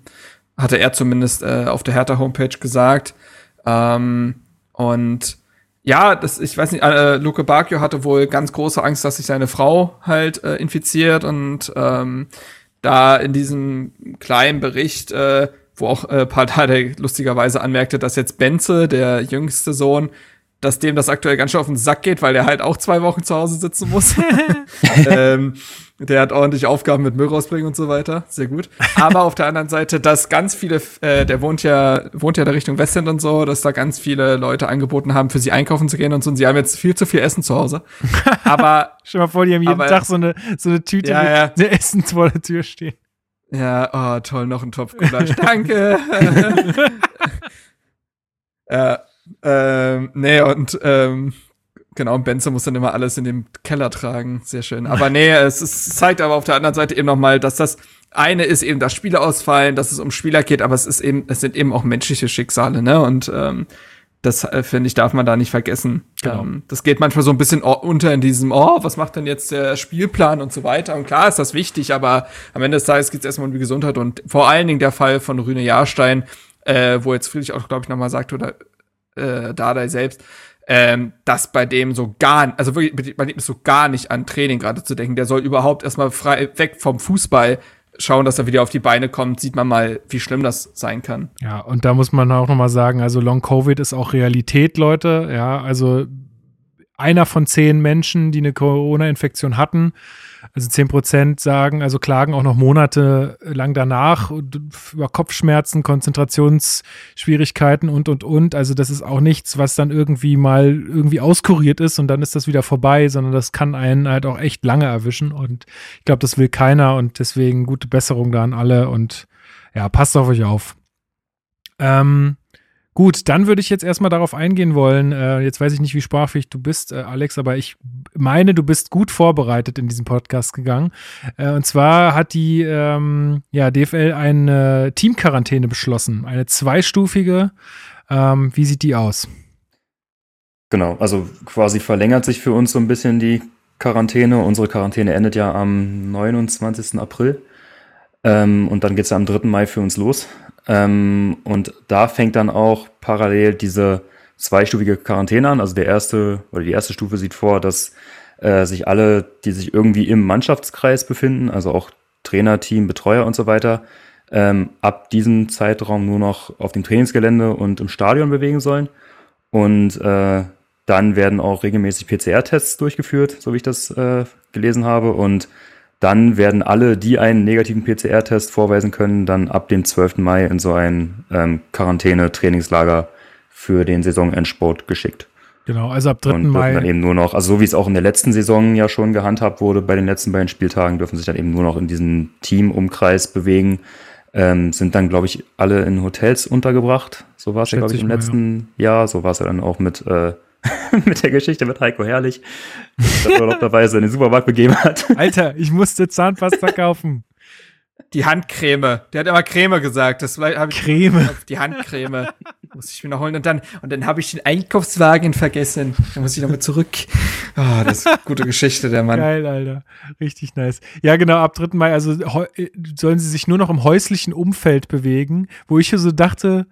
Speaker 4: hatte er zumindest äh, auf der Hertha-Homepage gesagt. Ähm, und ja, das, ich weiß nicht, äh, Luke Bacchio hatte wohl ganz große Angst, dass sich seine Frau halt äh, infiziert und ähm, da in diesem kleinen Bericht, äh, wo auch äh, Pardade lustigerweise anmerkte, dass jetzt Benze, der jüngste Sohn, dass dem das aktuell ganz schön auf den Sack geht, weil der halt auch zwei Wochen zu Hause sitzen muss. (laughs) (laughs) ähm, der hat ordentlich Aufgaben mit Müll rausbringen und so weiter. Sehr gut. Aber auf der anderen Seite, dass ganz viele, äh, der wohnt ja, wohnt ja in der Richtung Westend und so, dass da ganz viele Leute angeboten haben, für sie einkaufen zu gehen und so. Und sie haben jetzt viel zu viel Essen zu Hause. (laughs) Aber.
Speaker 1: Stell mal vor, die haben jeden
Speaker 4: aber-
Speaker 1: Tag so eine, so eine Tüte
Speaker 4: Ja,
Speaker 1: mit Essen vor der Tür stehen.
Speaker 4: Ja, oh, toll, noch ein Topf Gulasch. Danke. ja, ähm, nee, und ähm, genau, und Benze muss dann immer alles in den Keller tragen. Sehr schön. Aber (laughs) nee, es, ist, zeigt aber auf der anderen Seite eben nochmal, dass das eine ist eben, dass Spieler ausfallen, dass es um Spieler geht, aber es ist eben, es sind eben auch menschliche Schicksale, ne? Und ähm, das äh, finde ich, darf man da nicht vergessen.
Speaker 1: Genau.
Speaker 4: Ähm, das geht manchmal so ein bisschen unter in diesem, oh, was macht denn jetzt der Spielplan und so weiter. Und klar ist das wichtig, aber am Ende des Tages geht es erstmal um die Gesundheit und vor allen Dingen der Fall von Rüne Jahrstein, äh, wo jetzt Friedrich auch, glaube ich, nochmal sagt, oder äh, Dardai selbst, ähm, dass bei dem so gar, also wirklich, bei dem ist so gar nicht an Training gerade zu denken. Der soll überhaupt erstmal frei weg vom Fußball schauen, dass er wieder auf die Beine kommt, sieht man mal, wie schlimm das sein kann.
Speaker 1: Ja, und da muss man auch nochmal sagen, also Long Covid ist auch Realität, Leute. Ja, also einer von zehn Menschen, die eine Corona-Infektion hatten, also zehn Prozent sagen, also klagen auch noch monatelang danach und über Kopfschmerzen, Konzentrationsschwierigkeiten und, und, und. Also das ist auch nichts, was dann irgendwie mal irgendwie auskuriert ist und dann ist das wieder vorbei, sondern das kann einen halt auch echt lange erwischen und ich glaube, das will keiner und deswegen gute Besserung da an alle und ja, passt auf euch auf. Ähm, gut, dann würde ich jetzt erstmal darauf eingehen wollen. Äh, jetzt weiß ich nicht, wie sprachfähig du bist, äh, Alex, aber ich meine, du bist gut vorbereitet in diesen Podcast gegangen. Äh, und zwar hat die ähm, ja, DFL eine Teamquarantäne beschlossen, eine zweistufige. Ähm, wie sieht die aus?
Speaker 5: Genau, also quasi verlängert sich für uns so ein bisschen die Quarantäne. Unsere Quarantäne endet ja am 29. April. Ähm, und dann geht es ja am 3. Mai für uns los. Ähm, und da fängt dann auch parallel diese zweistufige Quarantäne an. Also der erste oder die erste Stufe sieht vor, dass äh, sich alle, die sich irgendwie im Mannschaftskreis befinden, also auch Trainer, Team, Betreuer und so weiter, ähm, ab diesem Zeitraum nur noch auf dem Trainingsgelände und im Stadion bewegen sollen. Und äh, dann werden auch regelmäßig PCR-Tests durchgeführt, so wie ich das äh, gelesen habe. Und dann werden alle, die einen negativen PCR-Test vorweisen können, dann ab dem 12. Mai in so ein ähm, Quarantäne-Trainingslager für den Saisonendsport geschickt.
Speaker 1: Genau, also ab 3.
Speaker 5: Und dürfen dann
Speaker 1: Mai.
Speaker 5: eben nur noch, also so wie es auch in der letzten Saison ja schon gehandhabt wurde, bei den letzten beiden Spieltagen dürfen sich dann eben nur noch in diesem Teamumkreis bewegen. Ähm, sind dann, glaube ich, alle in Hotels untergebracht. So war es ja, glaube ich, im
Speaker 1: mal,
Speaker 5: letzten Jahr. So war es ja dann auch mit, äh, (laughs) mit der Geschichte mit Heiko Herrlich, der urlaubterweise in den Supermarkt begeben hat. (laughs)
Speaker 1: Alter, ich musste Zahnpasta (laughs) kaufen.
Speaker 4: Die Handcreme. Der hat immer Creme gesagt. Das habe ich
Speaker 1: Creme.
Speaker 4: Die Handcreme. muss ich mir noch holen. Und dann, und dann habe ich den Einkaufswagen vergessen. Dann muss ich nochmal zurück. Ah, das ist eine gute Geschichte, der Mann.
Speaker 1: Geil, Alter. Richtig nice. Ja, genau, ab 3. Mai, also äh, sollen sie sich nur noch im häuslichen Umfeld bewegen, wo ich so dachte,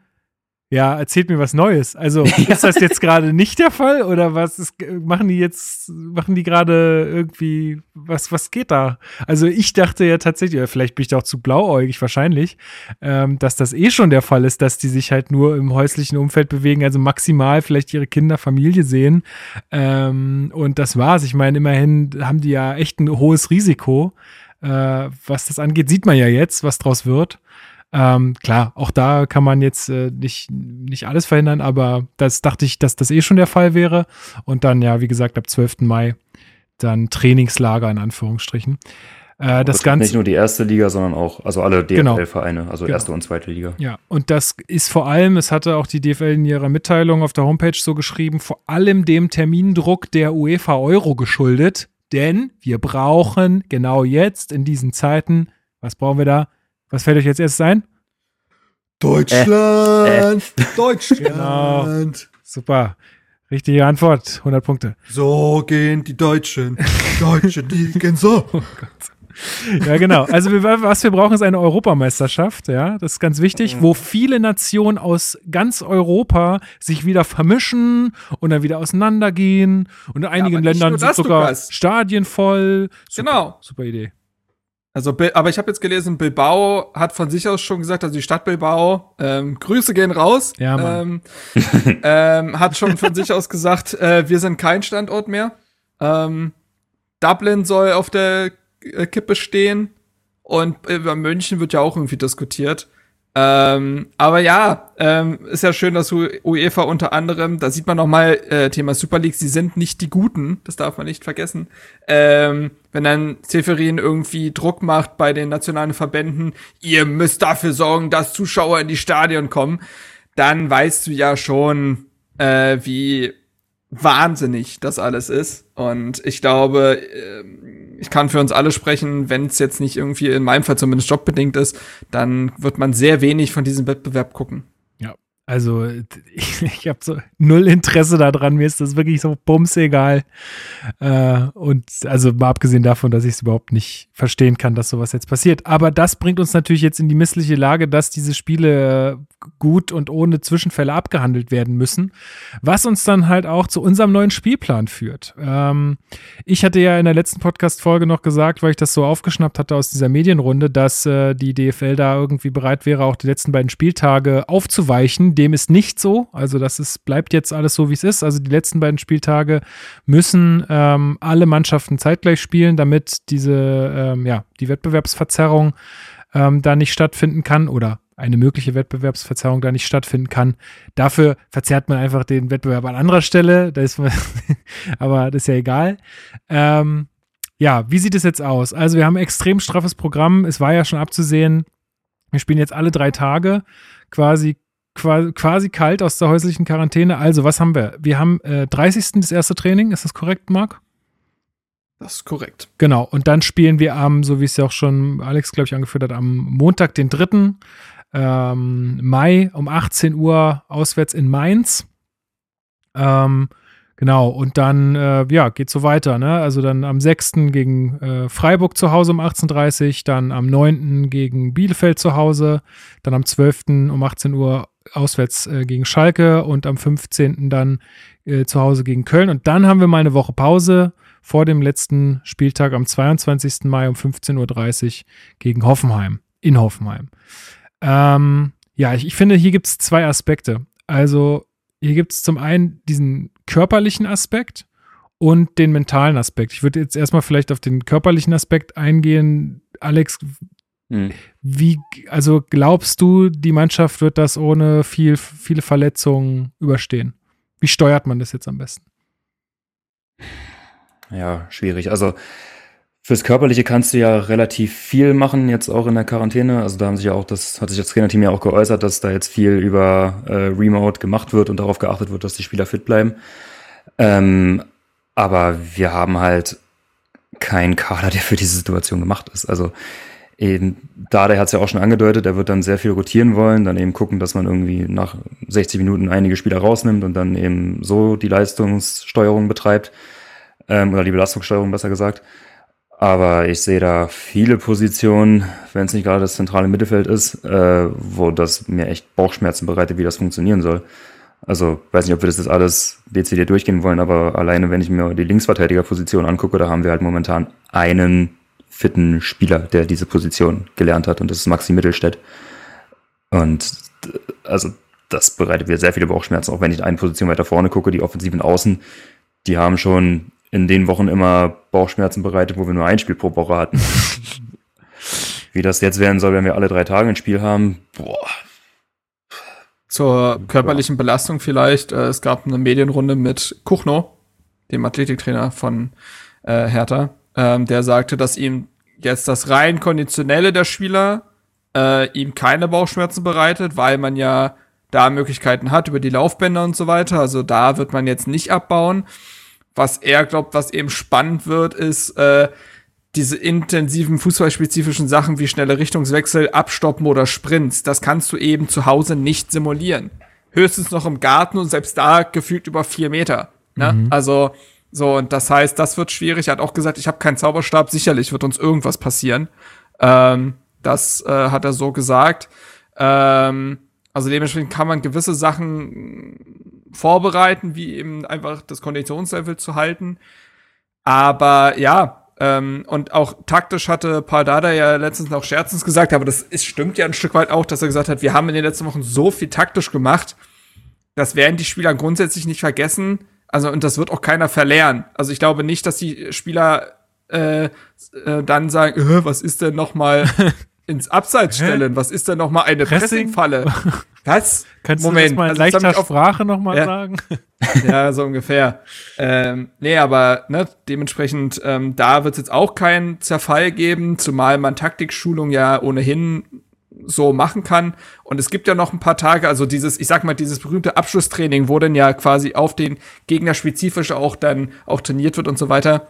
Speaker 1: ja, erzählt mir was Neues. Also (laughs) ist das jetzt gerade nicht der Fall oder was ist, machen die jetzt, machen die gerade irgendwie, was, was geht da? Also ich dachte ja tatsächlich, oder vielleicht bin ich da auch zu blauäugig wahrscheinlich, ähm, dass das eh schon der Fall ist, dass die sich halt nur im häuslichen Umfeld bewegen, also maximal vielleicht ihre Kinder, Familie sehen. Ähm, und das war's. Ich meine, immerhin haben die ja echt ein hohes Risiko. Äh, was das angeht, sieht man ja jetzt, was draus wird. Ähm, klar, auch da kann man jetzt äh, nicht, nicht alles verhindern, aber das dachte ich, dass das eh schon der Fall wäre. Und dann, ja, wie gesagt, ab 12. Mai dann Trainingslager in Anführungsstrichen. Äh, das,
Speaker 5: das
Speaker 1: Ganze.
Speaker 5: Nicht nur die erste Liga, sondern auch, also alle DFL-Vereine, genau. also
Speaker 1: genau.
Speaker 5: erste und zweite Liga.
Speaker 1: Ja, und das ist vor allem, es hatte auch die DFL in ihrer Mitteilung auf der Homepage so geschrieben, vor allem dem Termindruck der UEFA Euro geschuldet. Denn wir brauchen genau jetzt in diesen Zeiten, was brauchen wir da? Was fällt euch jetzt erst ein?
Speaker 4: Deutschland! Äh, äh. Deutschland!
Speaker 1: Genau. Super. Richtige Antwort, 100 Punkte.
Speaker 4: So gehen die Deutschen. Deutschen, die (laughs) gehen so. Oh Gott.
Speaker 1: Ja, genau. Also wir, was wir brauchen, ist eine Europameisterschaft, ja, das ist ganz wichtig, wo viele Nationen aus ganz Europa sich wieder vermischen und dann wieder auseinandergehen und in einigen ja, Ländern sind sogar. Stadien voll.
Speaker 4: Super, genau.
Speaker 1: Super Idee.
Speaker 4: Also, aber ich habe jetzt gelesen, Bilbao hat von sich aus schon gesagt, also die Stadt Bilbao, ähm, Grüße gehen raus,
Speaker 1: ja,
Speaker 4: ähm, (laughs) ähm, hat schon von sich aus gesagt, äh, wir sind kein Standort mehr. Ähm, Dublin soll auf der äh, Kippe stehen. Und über München wird ja auch irgendwie diskutiert. Ähm, aber ja, ähm, ist ja schön, dass UEFA unter anderem, da sieht man noch mal äh, Thema Super League, sie sind nicht die Guten, das darf man nicht vergessen. Ähm, wenn dann Seferin irgendwie Druck macht bei den nationalen Verbänden, ihr müsst dafür sorgen, dass Zuschauer in die Stadion kommen, dann weißt du ja schon, äh, wie wahnsinnig das alles ist. Und ich glaube, ähm, ich kann für uns alle sprechen, wenn es jetzt nicht irgendwie in meinem Fall zumindest jobbedingt ist, dann wird man sehr wenig von diesem Wettbewerb gucken.
Speaker 1: Also (laughs) ich, ich habe so null Interesse daran. Mir ist das wirklich so bums egal. Äh, und also mal abgesehen davon, dass ich es überhaupt nicht verstehen kann, dass sowas jetzt passiert. Aber das bringt uns natürlich jetzt in die missliche Lage, dass diese Spiele gut und ohne Zwischenfälle abgehandelt werden müssen. Was uns dann halt auch zu unserem neuen Spielplan führt. Ähm, ich hatte ja in der letzten Podcast-Folge noch gesagt, weil ich das so aufgeschnappt hatte aus dieser Medienrunde, dass äh, die DFL da irgendwie bereit wäre, auch die letzten beiden Spieltage aufzuweichen dem ist nicht so. Also das ist, bleibt jetzt alles so, wie es ist. Also die letzten beiden Spieltage müssen ähm, alle Mannschaften zeitgleich spielen, damit diese, ähm, ja, die Wettbewerbsverzerrung ähm, da nicht stattfinden kann oder eine mögliche Wettbewerbsverzerrung da nicht stattfinden kann. Dafür verzerrt man einfach den Wettbewerb an anderer Stelle. Da ist man (laughs) aber das ist ja egal. Ähm, ja, wie sieht es jetzt aus? Also wir haben ein extrem straffes Programm. Es war ja schon abzusehen, wir spielen jetzt alle drei Tage quasi quasi kalt aus der häuslichen Quarantäne. Also, was haben wir? Wir haben äh, 30. das erste Training, ist das korrekt, Marc?
Speaker 4: Das ist korrekt.
Speaker 1: Genau, und dann spielen wir am, so wie es ja auch schon Alex, glaube ich, angeführt hat, am Montag, den 3. Ähm, Mai um 18 Uhr auswärts in Mainz. Ähm, Genau, und dann, äh, ja, geht so weiter, ne? Also dann am 6. gegen äh, Freiburg zu Hause um 18.30 Uhr, dann am 9. gegen Bielefeld zu Hause, dann am 12. um 18 Uhr auswärts äh, gegen Schalke und am 15. dann äh, zu Hause gegen Köln. Und dann haben wir mal eine Woche Pause vor dem letzten Spieltag am 22. Mai um 15.30 Uhr gegen Hoffenheim, in Hoffenheim. Ähm, ja, ich, ich finde, hier gibt es zwei Aspekte. Also hier gibt es zum einen diesen körperlichen Aspekt und den mentalen Aspekt. Ich würde jetzt erstmal vielleicht auf den körperlichen Aspekt eingehen. Alex, hm. Wie, also glaubst du, die Mannschaft wird das ohne viel, viele Verletzungen überstehen? Wie steuert man das jetzt am besten?
Speaker 5: Ja, schwierig. Also fürs Körperliche kannst du ja relativ viel machen, jetzt auch in der Quarantäne. Also da haben sich ja auch, das hat sich das Trainerteam ja auch geäußert, dass da jetzt viel über äh, Remote gemacht wird und darauf geachtet wird, dass die Spieler fit bleiben. Ähm, aber wir haben halt keinen Kader, der für diese Situation gemacht ist. Also eben, Dade hat es ja auch schon angedeutet, er wird dann sehr viel rotieren wollen, dann eben gucken, dass man irgendwie nach 60 Minuten einige Spieler rausnimmt und dann eben so die Leistungssteuerung betreibt, ähm, oder die Belastungssteuerung besser gesagt. Aber ich sehe da viele Positionen, wenn es nicht gerade das zentrale Mittelfeld ist, äh, wo das mir echt Bauchschmerzen bereitet, wie das funktionieren soll. Also weiß nicht, ob wir das jetzt alles dezidiert durchgehen wollen, aber alleine wenn ich mir die Linksverteidigerposition angucke, da haben wir halt momentan einen fitten Spieler, der diese Position gelernt hat und das ist Maxi Mittelstädt. Und also das bereitet mir sehr viele Bauchschmerzen, auch wenn ich eine Position weiter vorne gucke, die offensiven Außen, die haben schon in den Wochen immer Bauchschmerzen bereitet, wo wir nur ein Spiel pro Woche hatten. (laughs) Wie das jetzt werden soll, wenn wir alle drei Tage ein Spiel haben, boah.
Speaker 4: Zur körperlichen Belastung vielleicht. Äh, es gab eine Medienrunde mit Kuchno, dem Athletiktrainer von äh, Hertha, ähm, der sagte, dass ihm jetzt das rein konditionelle der Spieler äh, ihm keine Bauchschmerzen bereitet, weil man ja da Möglichkeiten hat über die Laufbänder und so weiter. Also da wird man jetzt nicht abbauen. Was er glaubt, was eben spannend wird, ist äh, diese intensiven fußballspezifischen Sachen wie schnelle Richtungswechsel, Abstoppen oder Sprints. Das kannst du eben zu Hause nicht simulieren. Höchstens noch im Garten und selbst da gefühlt über vier Meter. Ne? Mhm. Also so, und das heißt, das wird schwierig. Er hat auch gesagt, ich habe keinen Zauberstab. Sicherlich wird uns irgendwas passieren. Ähm, das äh, hat er so gesagt. Ähm, also dementsprechend kann man gewisse Sachen vorbereiten, wie eben einfach das Konditionslevel zu halten. Aber ja, ähm, und auch taktisch hatte Paul Dada ja letztens noch scherzens gesagt, aber das ist, stimmt ja ein Stück weit auch, dass er gesagt hat, wir haben in den letzten Wochen so viel taktisch gemacht, das werden die Spieler grundsätzlich nicht vergessen. Also, und das wird auch keiner verlernen. Also, ich glaube nicht, dass die Spieler äh, äh, dann sagen, äh, was ist denn noch mal (laughs) ins Abseits stellen. Was ist denn noch mal eine Pressing-Falle? (laughs)
Speaker 1: Was? Kannst Moment, du das mal in also, leichter Sprache noch mal
Speaker 4: ja.
Speaker 1: sagen? (laughs)
Speaker 4: ja, so ungefähr. Ähm, nee, aber ne, dementsprechend, ähm, da wird es jetzt auch keinen Zerfall geben, zumal man Taktikschulung ja ohnehin so machen kann. Und es gibt ja noch ein paar Tage, also dieses, ich sag mal, dieses berühmte Abschlusstraining, wo dann ja quasi auf den Gegner spezifisch auch dann auch trainiert wird und so weiter.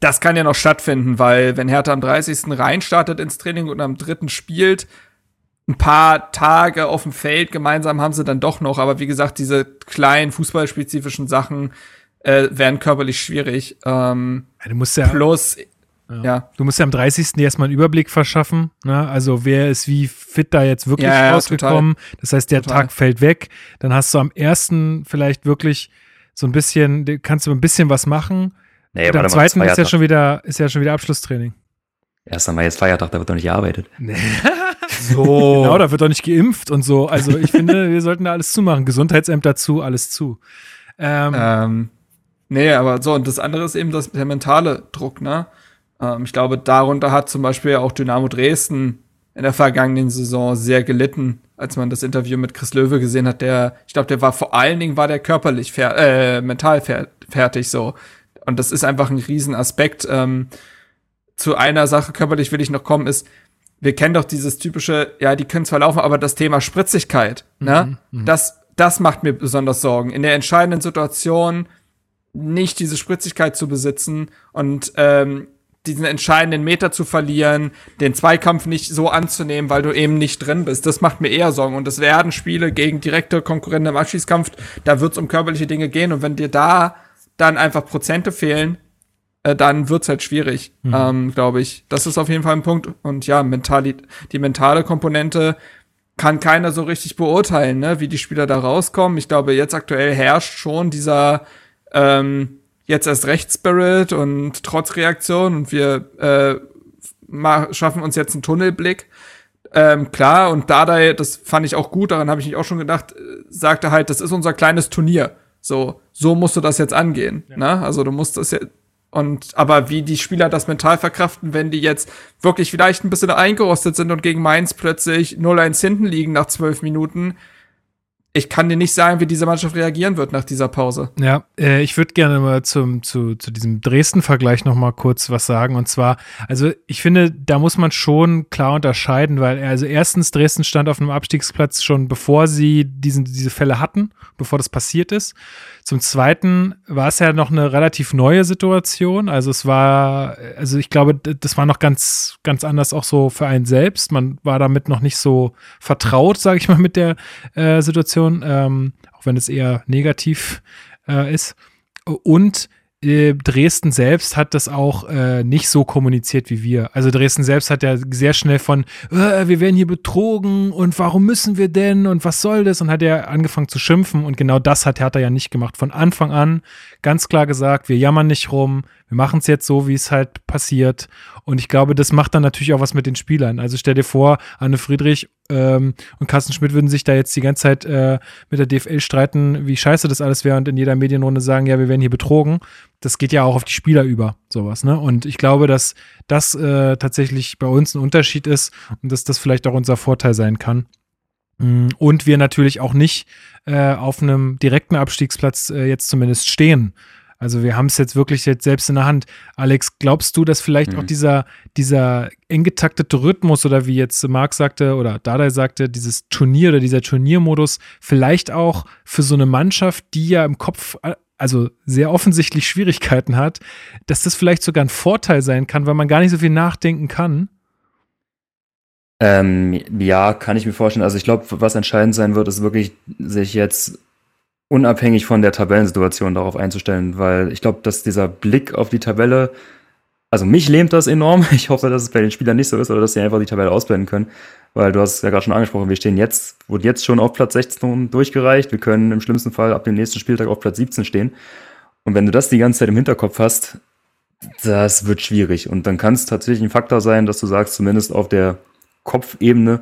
Speaker 4: Das kann ja noch stattfinden, weil wenn Hertha am 30. reinstartet ins Training und am 3. spielt, ein paar Tage auf dem Feld gemeinsam haben sie dann doch noch, aber wie gesagt, diese kleinen fußballspezifischen Sachen äh, werden körperlich schwierig. Ähm,
Speaker 1: du musst ja,
Speaker 4: plus,
Speaker 1: ja. ja. Du musst ja am 30. erstmal einen Überblick verschaffen. Ne? Also wer ist wie fit da jetzt wirklich ja, rausgekommen. Total. Das heißt, der total. Tag fällt weg. Dann hast du am ersten vielleicht wirklich so ein bisschen, kannst du ein bisschen was machen. Nee, und am zweiten ist ja schon wieder, ist ja schon wieder Abschlusstraining.
Speaker 5: Erst einmal jetzt Feiertag, da wird doch nicht gearbeitet. Nee. (laughs)
Speaker 1: so. genau, da wird doch nicht geimpft und so. Also ich finde, (laughs) wir sollten da alles zumachen. Gesundheitsämter zu, alles zu.
Speaker 4: Ähm, ähm, nee, aber so, und das andere ist eben das, der mentale Druck, ne? Ähm, ich glaube, darunter hat zum Beispiel auch Dynamo Dresden in der vergangenen Saison sehr gelitten, als man das Interview mit Chris Löwe gesehen hat. Der, ich glaube, der war vor allen Dingen war der körperlich fer äh, mental fer fertig so. Und das ist einfach ein Riesenaspekt. Ähm, zu einer Sache körperlich will ich noch kommen, ist, wir kennen doch dieses typische, ja, die können zwar laufen, aber das Thema Spritzigkeit, ne? Mhm, mhm. das, das macht mir besonders Sorgen. In der entscheidenden Situation nicht diese Spritzigkeit zu besitzen und ähm, diesen entscheidenden Meter zu verlieren, den Zweikampf nicht so anzunehmen, weil du eben nicht drin bist. Das macht mir eher Sorgen. Und es werden Spiele gegen direkte Konkurrenten im Abschießkampf, da wird es um körperliche Dinge gehen. Und wenn dir da dann einfach Prozente fehlen, äh, dann wird's halt schwierig, mhm. ähm, glaube ich. Das ist auf jeden Fall ein Punkt. Und ja, mentali die mentale Komponente kann keiner so richtig beurteilen, ne, wie die Spieler da rauskommen. Ich glaube, jetzt aktuell herrscht schon dieser ähm, jetzt erst Rechtsspirit und Trotzreaktion und wir äh, schaffen uns jetzt einen Tunnelblick. Ähm, klar, und Dardai, das fand ich auch gut, daran habe ich mich auch schon gedacht, äh, sagte halt, das ist unser kleines Turnier. So, so musst du das jetzt angehen. Ja. Ne? Also du musst das jetzt. Und aber wie die Spieler das mental verkraften, wenn die jetzt wirklich vielleicht ein bisschen eingerostet sind und gegen Mainz plötzlich 0-1 hinten liegen nach zwölf Minuten, ich kann dir nicht sagen, wie diese Mannschaft reagieren wird nach dieser Pause.
Speaker 1: Ja, äh, ich würde gerne mal zum, zu, zu diesem Dresden-Vergleich noch mal kurz was sagen. Und zwar, also ich finde, da muss man schon klar unterscheiden, weil also erstens, Dresden stand auf einem Abstiegsplatz schon bevor sie diesen, diese Fälle hatten, bevor das passiert ist. Zum Zweiten war es ja noch eine relativ neue Situation. Also es war, also ich glaube, das war noch ganz, ganz anders auch so für einen selbst. Man war damit noch nicht so vertraut, sage ich mal, mit der äh, Situation, ähm, auch wenn es eher negativ äh, ist. Und äh, Dresden selbst hat das auch äh, nicht so kommuniziert wie wir. Also Dresden selbst hat ja sehr schnell von, äh, wir werden hier betrogen und warum müssen wir denn und was soll das? Und hat ja angefangen zu schimpfen und genau das hat Hertha ja nicht gemacht. Von Anfang an ganz klar gesagt, wir jammern nicht rum, wir machen es jetzt so, wie es halt passiert. Und ich glaube, das macht dann natürlich auch was mit den Spielern. Also stell dir vor, Anne Friedrich ähm, und Carsten Schmidt würden sich da jetzt die ganze Zeit äh, mit der DFL streiten, wie scheiße das alles wäre und in jeder Medienrunde sagen, ja, wir werden hier betrogen. Das geht ja auch auf die Spieler über, sowas. Ne? Und ich glaube, dass das äh, tatsächlich bei uns ein Unterschied ist und dass das vielleicht auch unser Vorteil sein kann. Mm, und wir natürlich auch nicht äh, auf einem direkten Abstiegsplatz äh, jetzt zumindest stehen. Also wir haben es jetzt wirklich jetzt selbst in der Hand. Alex, glaubst du, dass vielleicht mhm. auch dieser, dieser eng getaktete Rhythmus oder wie jetzt Marc sagte oder Dada sagte, dieses Turnier oder dieser Turniermodus vielleicht auch für so eine Mannschaft, die ja im Kopf äh, also sehr offensichtlich Schwierigkeiten hat, dass das vielleicht sogar ein Vorteil sein kann, weil man gar nicht so viel nachdenken kann?
Speaker 5: Ähm, ja, kann ich mir vorstellen. Also ich glaube, was entscheidend sein wird, ist wirklich, sich jetzt unabhängig von der Tabellensituation darauf einzustellen, weil ich glaube, dass dieser Blick auf die Tabelle, also mich lähmt das enorm. (laughs) Ich hoffe, dass es bei den Spielern nicht so ist oder dass sie einfach die Tabelle ausblenden können, weil du hast ja gerade schon angesprochen, wir stehen jetzt, wurden jetzt schon auf Platz 16 durchgereicht. Wir können im schlimmsten Fall ab dem nächsten Spieltag auf Platz 17 stehen. Und wenn du das die ganze Zeit im Hinterkopf hast, das wird schwierig. Und dann kann es tatsächlich ein Faktor sein, dass du sagst, zumindest auf der Kopfebene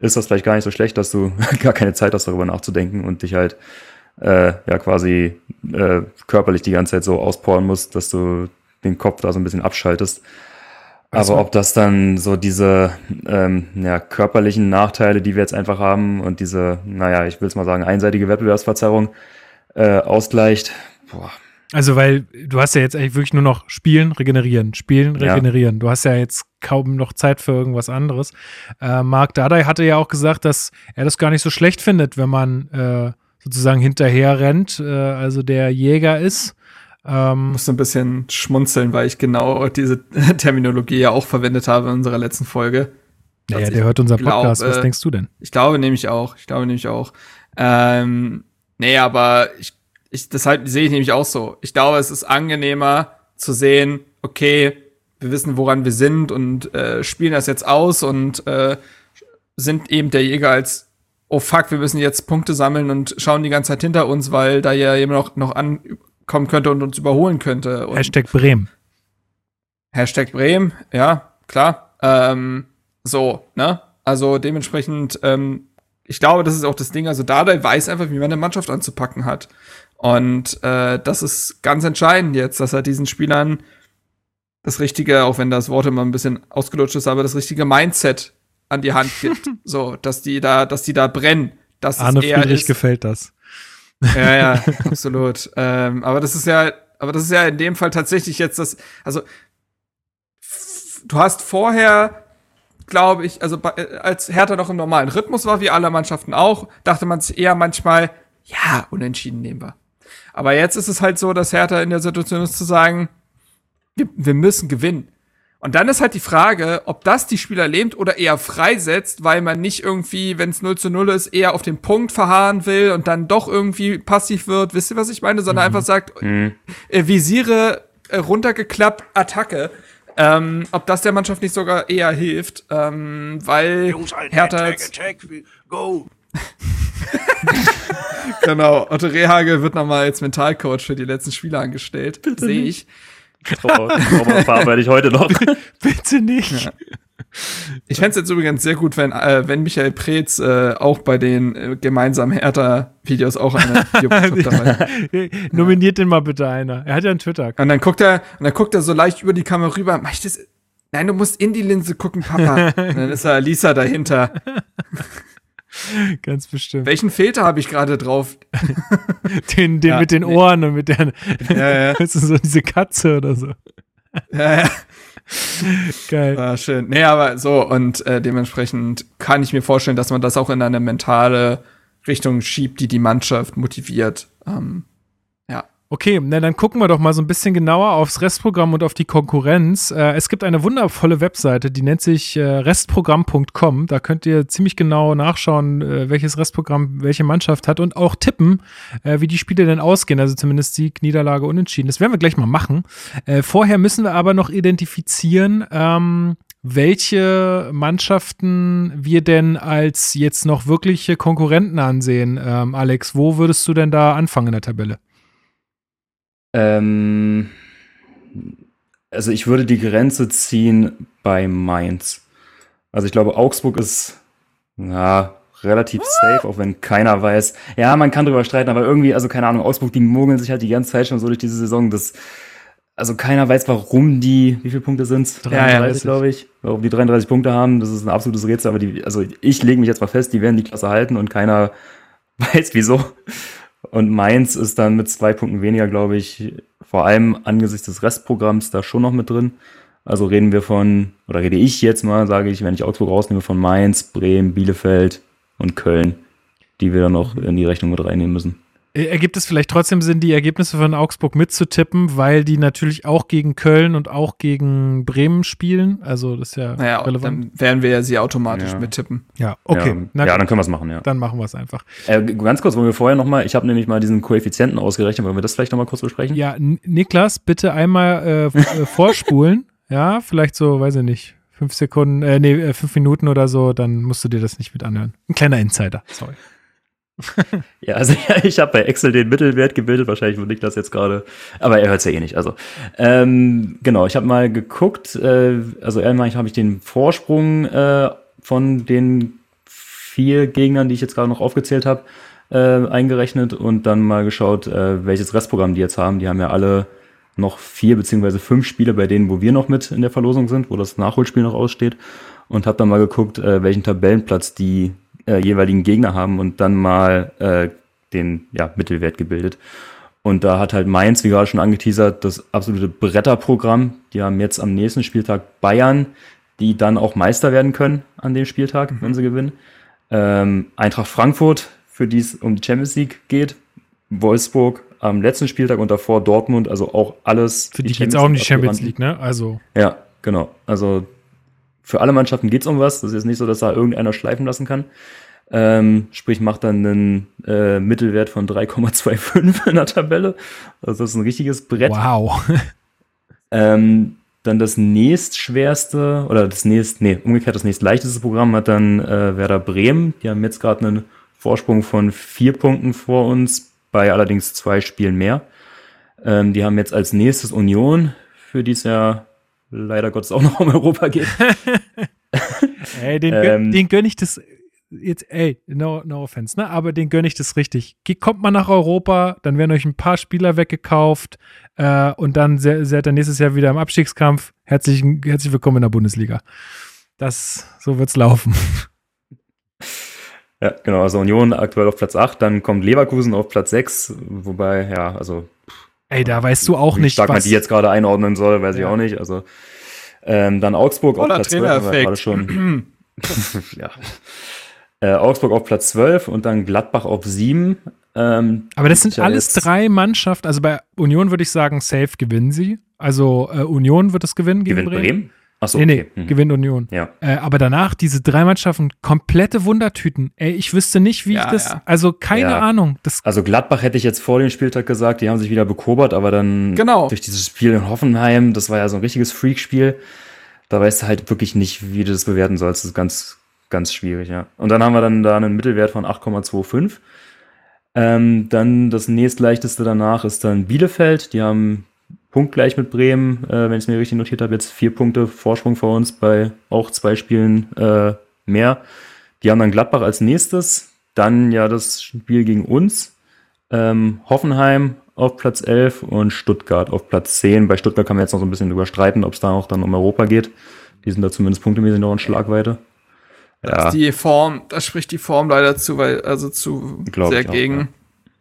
Speaker 5: ist das vielleicht gar nicht so schlecht, dass du (laughs) gar keine Zeit hast, darüber nachzudenken und dich halt äh, ja quasi äh, körperlich die ganze Zeit so auspowern musst, dass du den Kopf da so ein bisschen abschaltest. Aber ob das dann so diese ähm, ja, körperlichen Nachteile, die wir jetzt einfach haben und diese, naja, ich will es mal sagen, einseitige Wettbewerbsverzerrung äh, ausgleicht, boah,
Speaker 1: also, weil du hast ja jetzt eigentlich wirklich nur noch spielen, regenerieren, spielen, regenerieren. Ja. Du hast ja jetzt kaum noch Zeit für irgendwas anderes. Äh, Marc Dardai hatte ja auch gesagt, dass er das gar nicht so schlecht findet, wenn man äh, sozusagen hinterher rennt, äh, also der Jäger ist.
Speaker 4: Ähm, musste ein bisschen schmunzeln, weil ich genau diese (laughs) Terminologie ja auch verwendet habe in unserer letzten Folge.
Speaker 1: Naja, der hört unser Podcast. Glaub, Was denkst du denn?
Speaker 4: Ich glaube nämlich auch. Ich glaube nämlich auch. Ähm, nee, aber ich ich, deshalb sehe ich nämlich auch so. Ich glaube, es ist angenehmer zu sehen, okay, wir wissen, woran wir sind und äh, spielen das jetzt aus und äh, sind eben der Jäger als, oh fuck, wir müssen jetzt Punkte sammeln und schauen die ganze Zeit hinter uns, weil da ja eben noch, noch ankommen könnte und uns überholen könnte. Und
Speaker 1: Hashtag Bremen.
Speaker 4: Hashtag Bremen, ja, klar. Ähm, so, ne? Also dementsprechend, ähm, ich glaube, das ist auch das Ding. Also Dardai weiß einfach, wie man eine Mannschaft anzupacken hat. Und äh, das ist ganz entscheidend jetzt, dass er diesen Spielern das richtige, auch wenn das Wort immer ein bisschen ausgelutscht ist, aber das richtige Mindset an die Hand gibt. (laughs) so, dass die da, dass die da brennen. Dass
Speaker 1: Arne Friedrich ist. gefällt das.
Speaker 4: Ja, ja, (laughs) absolut. ähm, aber das ist ja, aber das ist ja in dem Fall tatsächlich jetzt das, also du hast vorher, glaube ich, also äh, als Hertha noch im normalen Rhythmus war, wie alle Mannschaften auch, dachte man sich eher manchmal, ja, unentschieden nehmen wir. Aber jetzt ist es halt so, dass Hertha in der Situation ist zu sagen, wir, wir müssen gewinnen. Und dann ist halt die Frage, ob das die Spieler lähmt oder eher freisetzt, weil man nicht irgendwie, wenn es 0 zu 0 ist, eher auf den Punkt verharren will und dann doch irgendwie passiv wird. Wisst ihr, was ich meine? Sondern mhm. einfach sagt, mhm. äh, visiere äh, runtergeklappt, Attacke. Ähm, ob das der Mannschaft nicht sogar eher hilft, ähm, weil Jungs, Hertha attack, attack, go. (laughs) genau. Otto Rehage wird nochmal als Mentalcoach für die letzten Spiele angestellt. Sehe ich.
Speaker 5: Trauma ich heute noch. (laughs)
Speaker 1: Bitte nicht. Ja.
Speaker 4: Ich fände es jetzt übrigens sehr gut, wenn, äh, wenn Michael Preetz äh, auch bei den äh, gemeinsamen Hertha-Videos auch eine (laughs) dabei (laughs)
Speaker 1: Nominiert den mal bitte einer. Er hat ja einen Twitter.
Speaker 4: Und dann guckt er, und dann guckt er so leicht über die Kamera rüber. Mach ich das? Nein, du musst in die Linse gucken, Papa. und dann ist da Lisa dahinter.
Speaker 1: Ganz bestimmt.
Speaker 4: Welchen Filter habe ich gerade drauf? (laughs)
Speaker 1: den den ja, mit den nee. Ohren und mit der, ja, ja. (laughs) so diese Katze oder so.
Speaker 4: Ja, ja. Geil. Ah, schön. Nee, aber so, und äh, dementsprechend kann ich mir vorstellen, dass man das auch in eine mentale Richtung schiebt, die die Mannschaft motiviert. Ähm,
Speaker 1: Okay, na, dann gucken wir doch mal so ein bisschen genauer aufs Restprogramm und auf die Konkurrenz. Äh, es gibt eine wundervolle Webseite, die nennt sich äh, restprogramm.com. Da könnt ihr ziemlich genau nachschauen, äh, welches Restprogramm welche Mannschaft hat und auch tippen, äh, wie die Spiele denn ausgehen. Also zumindest Sieg, Niederlage, Unentschieden. Das werden wir gleich mal machen. Äh, vorher müssen wir aber noch identifizieren, ähm, welche Mannschaften wir denn als jetzt noch wirkliche Konkurrenten ansehen. Ähm, Alex, wo würdest du denn da anfangen in der Tabelle?
Speaker 5: Ähm, Also ich würde die Grenze ziehen bei Mainz. Also ich glaube, Augsburg ist ja, relativ safe, auch wenn keiner weiß. Ja, man kann drüber streiten, aber irgendwie, also keine Ahnung, Augsburg, die mogeln sich halt die ganze Zeit schon so durch diese Saison. Das, also keiner weiß, warum die, wie viele Punkte sind's? 33, ja, glaube ich. Warum die 33 Punkte haben, das ist ein absolutes Rätsel, aber die, also ich lege mich jetzt mal fest, die werden die Klasse halten und keiner (laughs) weiß wieso. Und Mainz ist dann mit zwei Punkten weniger, glaube ich, vor allem angesichts des Restprogramms da schon noch mit drin. Also reden wir von, oder rede ich jetzt mal, sage ich, wenn ich Augsburg rausnehme, von Mainz, Bremen, Bielefeld und Köln, die wir dann noch in die Rechnung mit reinnehmen müssen.
Speaker 1: Äh, ergibt es vielleicht trotzdem Sinn, die Ergebnisse von Augsburg mitzutippen, weil die natürlich auch gegen Köln und auch gegen Bremen spielen? Also das ist ja
Speaker 4: naja, relevant. Dann werden wir ja sie automatisch
Speaker 1: ja.
Speaker 4: mittippen.
Speaker 1: Ja, okay.
Speaker 5: Ja, ja dann können wir es machen, ja.
Speaker 1: Dann machen wir es einfach.
Speaker 5: Äh, ganz kurz, wollen wir vorher noch mal, ich habe nämlich mal diesen Koeffizienten ausgerechnet, wollen wir das vielleicht noch mal kurz besprechen?
Speaker 1: Ja, Niklas, bitte einmal äh, äh vorspulen. (laughs) ja, vielleicht so, weiß ich nicht, fünf Sekunden, äh, nee, äh, fünf Minuten oder so, dann musst du dir das nicht mit anhören. Ein kleiner Insider, sorry.
Speaker 5: Ja, also ja, ich habe bei Excel den Mittelwert gebildet, wahrscheinlich würde ich das jetzt gerade, aber er hört es ja eh nicht. Also ähm, genau, ich habe mal geguckt, äh, also einmal habe ich den Vorsprung äh, von den vier Gegnern, die ich jetzt gerade noch aufgezählt habe, äh, eingerechnet und dann mal geschaut, äh, welches Restprogramm die jetzt haben. Die haben ja alle noch vier beziehungsweise fünf Spiele bei denen, wo wir noch mit in der Verlosung sind, wo das Nachholspiel noch aussteht und habe dann mal geguckt, äh, welchen Tabellenplatz die äh, jeweiligen Gegner haben und dann mal äh, den ja, Mittelwert gebildet. Und da hat halt Mainz, wie gerade schon angeteasert, das absolute Bretterprogramm. Die haben jetzt am nächsten Spieltag Bayern, die dann auch Meister werden können an dem Spieltag, mhm. wenn sie gewinnen. Ähm, Eintracht Frankfurt, für die es um die Champions League geht. Wolfsburg am letzten Spieltag und davor Dortmund, also auch alles.
Speaker 1: Für die, die geht es auch um die Champions League, ne? Also.
Speaker 5: Ja, genau. Also für alle Mannschaften geht es um was. Das ist jetzt nicht so, dass da irgendeiner schleifen lassen kann. Ähm, sprich, macht dann einen äh, Mittelwert von 3,25 in der Tabelle. Also das ist ein richtiges Brett.
Speaker 1: Wow. (laughs)
Speaker 5: ähm, dann das nächstschwerste oder das nächst, nee, umgekehrt das nächstleichteste Programm hat dann äh, Werder Bremen. Die haben jetzt gerade einen Vorsprung von vier Punkten vor uns, bei allerdings zwei Spielen mehr. Ähm, die haben jetzt als nächstes Union, für die es ja leider Gottes auch noch um Europa geht. (laughs)
Speaker 1: ey, den, ähm, den gönne ich das jetzt, ey, no, no offense, ne? Aber den gönne ich das richtig. Kommt mal nach Europa, dann werden euch ein paar Spieler weggekauft äh, und dann seid ihr nächstes Jahr wieder im Abstiegskampf. Herzlich, herzlich willkommen in der Bundesliga. Das, so wird's laufen.
Speaker 5: Ja, genau. Also Union aktuell auf Platz 8, dann kommt Leverkusen auf Platz 6, wobei, ja, also
Speaker 1: Ey, da weißt du auch nicht,
Speaker 5: stark was. man die jetzt gerade einordnen soll, weiß ja. ich auch nicht. Also ähm, dann Augsburg
Speaker 4: auf Platz 12, haben wir gerade
Speaker 5: schon. (clears throat) (laughs) ja. Äh, Augsburg auf Platz 12 und dann Gladbach auf 7. Ähm,
Speaker 1: Aber das sind alles drei Mannschaften. Also bei Union würde ich sagen, safe gewinnen sie. Also äh, Union wird es gewinnen
Speaker 5: gegen Bremen. Bremen?
Speaker 1: Achso, nee, nee, mhm. gewinnt Union.
Speaker 5: Ja.
Speaker 1: Äh, aber danach diese drei Mannschaften, komplette Wundertüten. Ey, ich wüsste nicht, wie ja, ich das, ja. also keine. Ahnung. Das
Speaker 5: also Gladbach hätte ich jetzt vor dem Spieltag gesagt, die haben sich wieder bekobert, aber dann
Speaker 1: genau.
Speaker 5: durch dieses Spiel in Hoffenheim, das war ja so ein richtiges Freakspiel, da weißt du halt wirklich nicht, wie du das bewerten sollst. Das ist ganz, ganz schwierig, ja. Und dann haben wir dann da einen Mittelwert von 8,25. Ähm, dann das nächstleichteste danach ist dann Bielefeld. Die haben punktgleich mit Bremen, äh, wenn ich es mir richtig notiert habe, jetzt vier Punkte Vorsprung vor uns bei auch zwei Spielen äh, mehr. Die haben dann Gladbach als nächstes, dann ja das Spiel gegen uns, ähm, Hoffenheim auf Platz 11 und Stuttgart auf Platz 10. Bei Stuttgart kann man jetzt noch so ein bisschen überstreiten, ob es da auch dann um Europa geht. Die sind da zumindest punktemäßig noch in Schlagweite.
Speaker 4: Ja. Die Form, da spricht die Form leider zu, weil, also zu Glaub sehr gegen.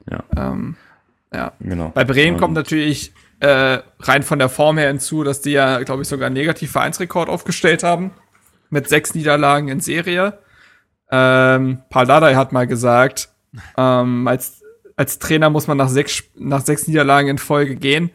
Speaker 5: Auch, ja. Ja.
Speaker 4: Ähm, ja. Genau. Bei Bremen kommt natürlich äh, rein von der Form her hinzu, dass die ja, glaube ich, sogar einen Negativ-Vereinsrekord aufgestellt haben. Mit sechs Niederlagen in Serie. Ähm, Paul Dardai hat mal gesagt, ähm, als, als Trainer muss man nach sechs, nach sechs Niederlagen in Folge gehen.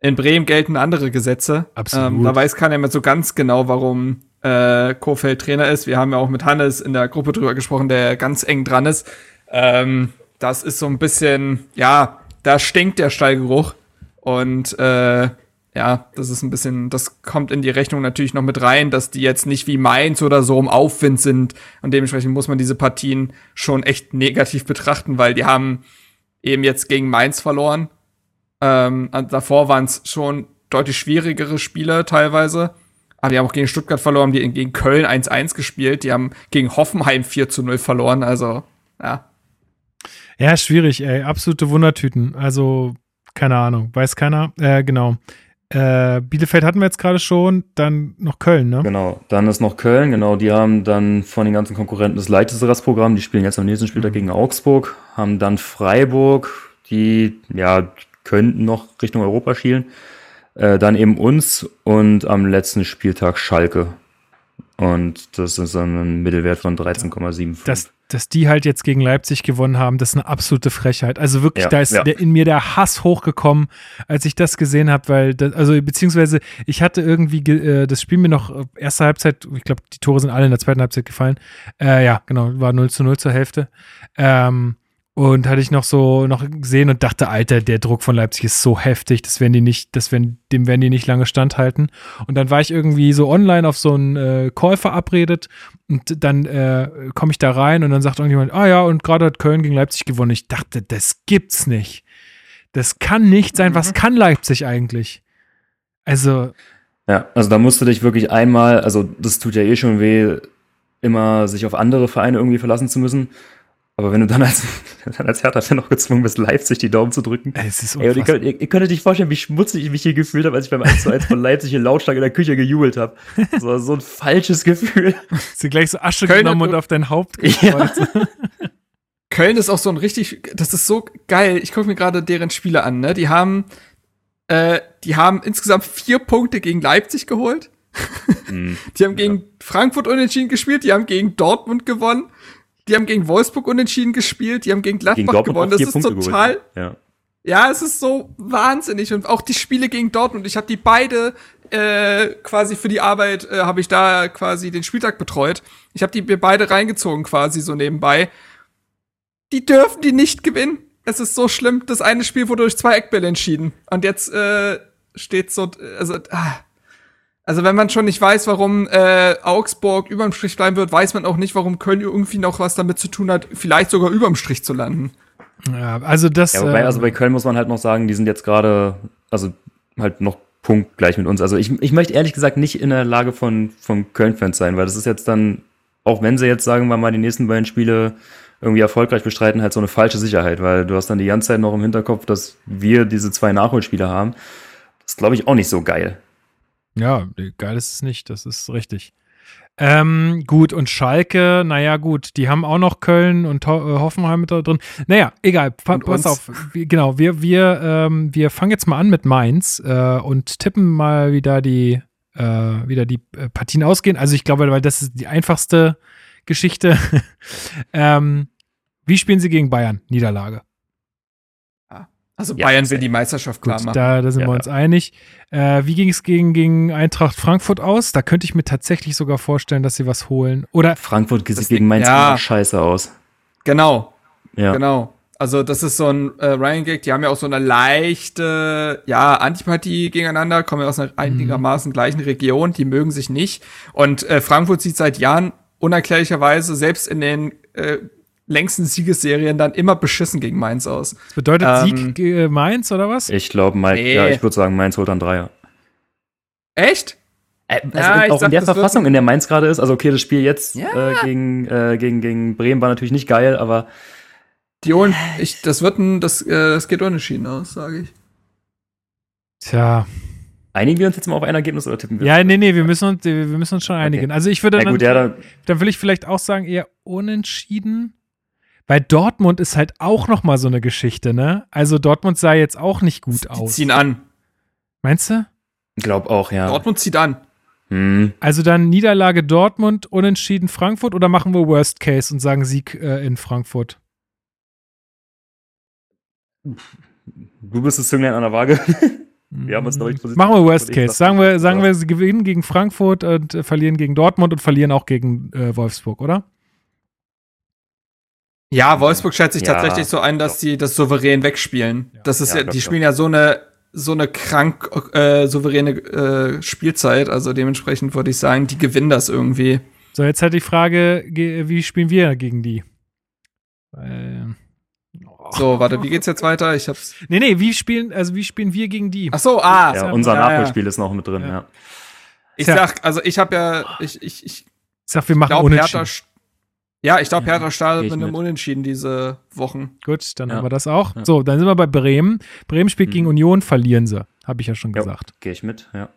Speaker 4: In Bremen gelten andere Gesetze.
Speaker 1: Absolut.
Speaker 4: Ähm, da weiß keiner mehr so ganz genau, warum äh, Kofeld Trainer ist. Wir haben ja auch mit Hannes in der Gruppe drüber gesprochen, der ganz eng dran ist. Ähm, das ist so ein bisschen, ja, da stinkt der Stallgeruch. Und äh, ja, das ist ein bisschen, das kommt in die Rechnung natürlich noch mit rein, dass die jetzt nicht wie Mainz oder so im Aufwind sind. Und dementsprechend muss man diese Partien schon echt negativ betrachten, weil die haben eben jetzt gegen Mainz verloren. Ähm, davor waren es schon deutlich schwierigere Spiele teilweise. Aber die haben auch gegen Stuttgart verloren, die gegen Köln 1-1 gespielt, die haben gegen Hoffenheim 4 zu 0 verloren, also ja.
Speaker 1: Ja, schwierig, ey. Absolute Wundertüten. Also, keine Ahnung, weiß keiner. Äh, genau. Äh, Bielefeld hatten wir jetzt gerade schon, dann noch Köln, ne?
Speaker 5: Genau, dann ist noch Köln, genau, die haben dann von den ganzen Konkurrenten das leichteste Restprogramm, die spielen jetzt am nächsten Spieltag gegen Augsburg, haben dann Freiburg, die, ja, könnten noch Richtung Europa schielen, äh, dann eben uns und am letzten Spieltag Schalke. Und das ist dann ein Mittelwert von 13,75.
Speaker 1: Dass, dass die halt jetzt gegen Leipzig gewonnen haben, das ist eine absolute Frechheit. Also wirklich,
Speaker 5: Ja,
Speaker 1: da ist
Speaker 5: ja.
Speaker 1: der, in mir der Hass hochgekommen, als ich das gesehen habe, weil, das, also beziehungsweise ich hatte irgendwie ge, äh, das Spiel mir noch äh, erste Halbzeit, ich glaube, die Tore sind alle in der zweiten Halbzeit gefallen. Äh, ja, genau, war 0 zu 0 zur Hälfte. Ähm, und hatte ich noch so noch gesehen und dachte, Alter, der Druck von Leipzig ist so heftig, das werden die nicht, das werden, dem werden die nicht lange standhalten. Und dann war ich irgendwie so online auf so einen äh, Call verabredet und dann äh, komme ich da rein und dann sagt irgendjemand, ah ja, und gerade hat Köln gegen Leipzig gewonnen. Ich dachte, das gibt's nicht. Das kann nicht sein. Was kann Leipzig eigentlich? Also,
Speaker 5: Ja, also da musst du dich wirklich einmal, also das tut ja eh schon weh, immer sich auf andere Vereine irgendwie verlassen zu müssen. Aber wenn du dann als, (laughs) dann als Hertha-Fan noch gezwungen bist, Leipzig die Daumen zu drücken.
Speaker 1: es ist
Speaker 5: Ey, ihr, könnt, ihr, ihr könnt euch vorstellen, wie schmutzig ich mich hier gefühlt habe, als ich beim 1 zu 1 von Leipzig hier lautstark in der Küche gejubelt habe. Das war so ein falsches Gefühl. (laughs)
Speaker 1: Sie gleich so Asche
Speaker 4: Köln
Speaker 1: genommen und auf dein Haupt
Speaker 5: Ja.
Speaker 1: gekreuzt. (laughs)
Speaker 4: Köln ist auch so ein richtig, das ist so geil. Ich gucke mir gerade deren Spiele an, ne? Die haben, äh, die haben insgesamt vier Punkte gegen Leipzig geholt.
Speaker 5: Hm.
Speaker 4: Die haben gegen Frankfurt unentschieden gespielt, die haben gegen Dortmund gewonnen, die haben gegen Wolfsburg unentschieden gespielt, die haben gegen Gladbach
Speaker 5: Gegen Dortmund
Speaker 4: gewonnen. Das ist
Speaker 5: Punkte
Speaker 4: total,
Speaker 5: geholt. Ja.
Speaker 4: ja, es ist so wahnsinnig. Und auch die Spiele gegen Dortmund, ich habe die beide äh, quasi für die Arbeit, äh, habe ich da quasi den Spieltag betreut. Ich habe die mir beide reingezogen quasi so nebenbei. Die dürfen die nicht gewinnen. Es ist so schlimm. Das eine Spiel wurde durch zwei Eckbälle entschieden. Und jetzt äh, steht so, also, ah. Also wenn man schon nicht weiß, warum äh, Augsburg überm Strich bleiben wird, weiß man auch nicht, warum Köln irgendwie noch was damit zu tun hat, vielleicht sogar überm Strich zu landen.
Speaker 1: Ja, also das.
Speaker 5: Ja, wobei, also bei Köln muss man halt noch sagen, die sind jetzt gerade, also halt noch punktgleich mit uns. Also ich, ich möchte ehrlich gesagt nicht in der Lage von, von Köln-Fans sein, weil das ist jetzt dann, auch wenn sie jetzt, sagen wir mal, die nächsten beiden Spiele irgendwie erfolgreich bestreiten, halt so eine falsche Sicherheit, weil du hast dann die ganze Zeit noch im Hinterkopf, dass wir diese zwei Nachholspiele haben. Das ist, glaube ich, auch nicht so geil.
Speaker 1: Ja, nee, geil ist es nicht, das ist richtig. Ähm, gut, und Schalke, naja, gut, die haben auch noch Köln und Ho äh, Hoffenheim mit da drin. Naja, egal, pa
Speaker 4: Und
Speaker 1: pass
Speaker 4: uns.
Speaker 1: auf. Wir, genau, wir, wir, ähm, wir fangen jetzt mal an mit Mainz äh, und tippen mal wieder die, äh, wieder die äh, Partien ausgehen. Also ich glaube, weil das ist die einfachste Geschichte. (laughs) ähm, wie spielen sie gegen Bayern? Niederlage.
Speaker 4: Also
Speaker 5: Ja,
Speaker 4: Bayern will die Meisterschaft klar
Speaker 1: Gut,
Speaker 4: machen.
Speaker 1: da, da sind
Speaker 5: Ja,
Speaker 1: wir uns einig. Äh, wie ging es gegen, gegen Eintracht Frankfurt aus? Da könnte ich mir tatsächlich sogar vorstellen, dass sie was holen. Oder
Speaker 5: Frankfurt sieht gegen Mainz
Speaker 4: ja.
Speaker 5: immer scheiße aus.
Speaker 4: Genau,
Speaker 5: Ja.
Speaker 4: genau. Also das ist so ein äh, Ryan Gag, die haben ja auch so eine leichte, ja, Antipathie gegeneinander, kommen ja aus einer einigermaßen gleichen Region, die mögen sich nicht. Und äh, Frankfurt sieht seit Jahren unerklärlicherweise selbst in den äh, längsten Siegesserien dann immer beschissen gegen Mainz aus.
Speaker 1: das bedeutet
Speaker 4: Ähm,
Speaker 1: Sieg äh, Mainz oder was?
Speaker 5: Ich glaube, Mainz,
Speaker 4: Nee.
Speaker 5: ja, ich würde sagen, Mainz holt dann Dreier.
Speaker 4: Echt?
Speaker 5: Äh, also
Speaker 4: Ja,
Speaker 5: auch
Speaker 4: sag,
Speaker 5: in der Verfassung, in der Mainz gerade ist, also okay, das Spiel jetzt
Speaker 4: Ja.
Speaker 5: äh, gegen, äh, gegen, gegen Bremen war natürlich nicht geil, aber
Speaker 4: Die holen, ich, das wird ein, das, äh, das geht unentschieden aus, sage ich.
Speaker 1: Tja.
Speaker 5: einigen wir uns jetzt mal auf ein Ergebnis oder tippen wir?
Speaker 1: Ja, nee, nee, wir müssen uns, wir müssen uns schon einigen. Also ich würde
Speaker 5: Na
Speaker 1: dann,
Speaker 5: gut, ja, dann,
Speaker 1: dann will ich vielleicht auch sagen, eher unentschieden. Weil Dortmund ist halt auch noch mal so eine Geschichte, ne? Also Dortmund sah jetzt auch nicht gut
Speaker 4: Die
Speaker 1: aus.
Speaker 4: ziehen an.
Speaker 1: Meinst du?
Speaker 5: glaub auch, ja.
Speaker 4: Dortmund zieht an.
Speaker 5: Hm.
Speaker 1: Also dann Niederlage Dortmund, unentschieden Frankfurt oder machen wir Worst Case und sagen Sieg äh, in Frankfurt?
Speaker 5: Du bist das Zünglein an der Waage. Wir haben uns noch nicht positioniert.
Speaker 1: Machen wir Worst
Speaker 5: Ich
Speaker 1: Case. Sagen wir, sagen
Speaker 5: ja.
Speaker 1: wir, sie gewinnen gegen Frankfurt und äh, verlieren gegen Dortmund und verlieren auch gegen äh, Wolfsburg, oder?
Speaker 4: Ja, Wolfsburg schätzt sich
Speaker 5: Ja,
Speaker 4: tatsächlich so ein, dass die das souverän wegspielen. Das ist
Speaker 5: Ja,
Speaker 4: ja,
Speaker 5: glaub
Speaker 4: die
Speaker 5: ich
Speaker 4: spielen ja so eine so eine krank äh, souveräne äh, Spielzeit. Also dementsprechend würde ich sagen, die gewinnen das irgendwie.
Speaker 1: So, jetzt halt die Frage, ge- wie spielen wir gegen die? Weil, oh,
Speaker 4: So, warte, wie geht's jetzt weiter? Ich hab's.
Speaker 1: Nee, nee, wie spielen, also wie spielen wir gegen die?
Speaker 4: Ach so, ah.
Speaker 5: Ja, unser
Speaker 4: ja, ja.
Speaker 5: Nachholspiel ist noch mit drin,
Speaker 1: Ja.
Speaker 5: ja.
Speaker 4: Ich
Speaker 1: Tja.
Speaker 4: sag, also ich habe ja, ich, ich, ich
Speaker 1: Ich sag, wir machen
Speaker 4: glaube,
Speaker 1: unentschieden.
Speaker 4: Hertha. Ja, ich glaube,
Speaker 5: Ja,
Speaker 4: Hertha startet mit einem
Speaker 5: mit.
Speaker 4: Unentschieden diese Wochen.
Speaker 1: Gut, dann
Speaker 5: Ja.
Speaker 1: haben wir das auch.
Speaker 5: Ja.
Speaker 1: So, dann sind wir bei Bremen. Bremen spielt
Speaker 5: Mhm.
Speaker 1: gegen Union, verlieren sie. Habe ich ja schon gesagt.
Speaker 5: Gehe ich mit, ja.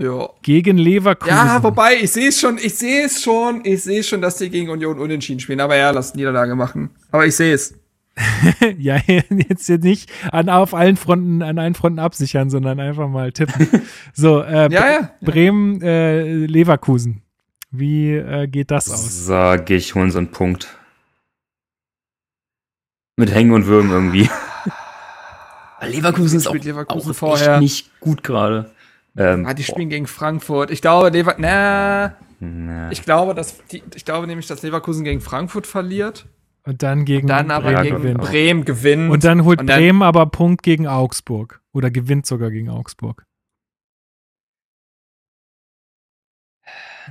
Speaker 4: Ja.
Speaker 1: Gegen Leverkusen.
Speaker 4: Ja, wobei, ich sehe es schon, ich sehe es schon, ich sehe schon, dass die gegen Union unentschieden spielen. Aber ja, lass Niederlage machen. Aber ich sehe es. (laughs)
Speaker 1: ja, (laughs) jetzt, jetzt nicht an, auf allen Fronten, an allen Fronten absichern, sondern einfach mal tippen. (laughs) so, äh,
Speaker 4: Ja, ja.
Speaker 1: Bremen, äh, Leverkusen. Wie äh, geht das aus?
Speaker 5: Sag ich, holen sie einen Punkt. Mit Hängen und Würgen irgendwie. (laughs) Weil Leverkusen ist auch,
Speaker 4: Spielt Leverkusen
Speaker 5: auch
Speaker 4: vorher.
Speaker 5: echt nicht gut gerade. Ähm,
Speaker 4: Ah, die spielen gegen Frankfurt. Ich glaube, Lever na,
Speaker 5: na,
Speaker 4: ich glaube, dass die, ich glaube nämlich, dass Leverkusen gegen Frankfurt verliert.
Speaker 1: Und dann gegen
Speaker 4: Dann aber
Speaker 5: Ja,
Speaker 4: gegen
Speaker 1: gewinnt.
Speaker 4: Bremen gewinnt.
Speaker 1: Und dann holt
Speaker 4: Und dann-
Speaker 1: Bremen aber Punkt gegen Augsburg. Oder gewinnt sogar gegen Augsburg.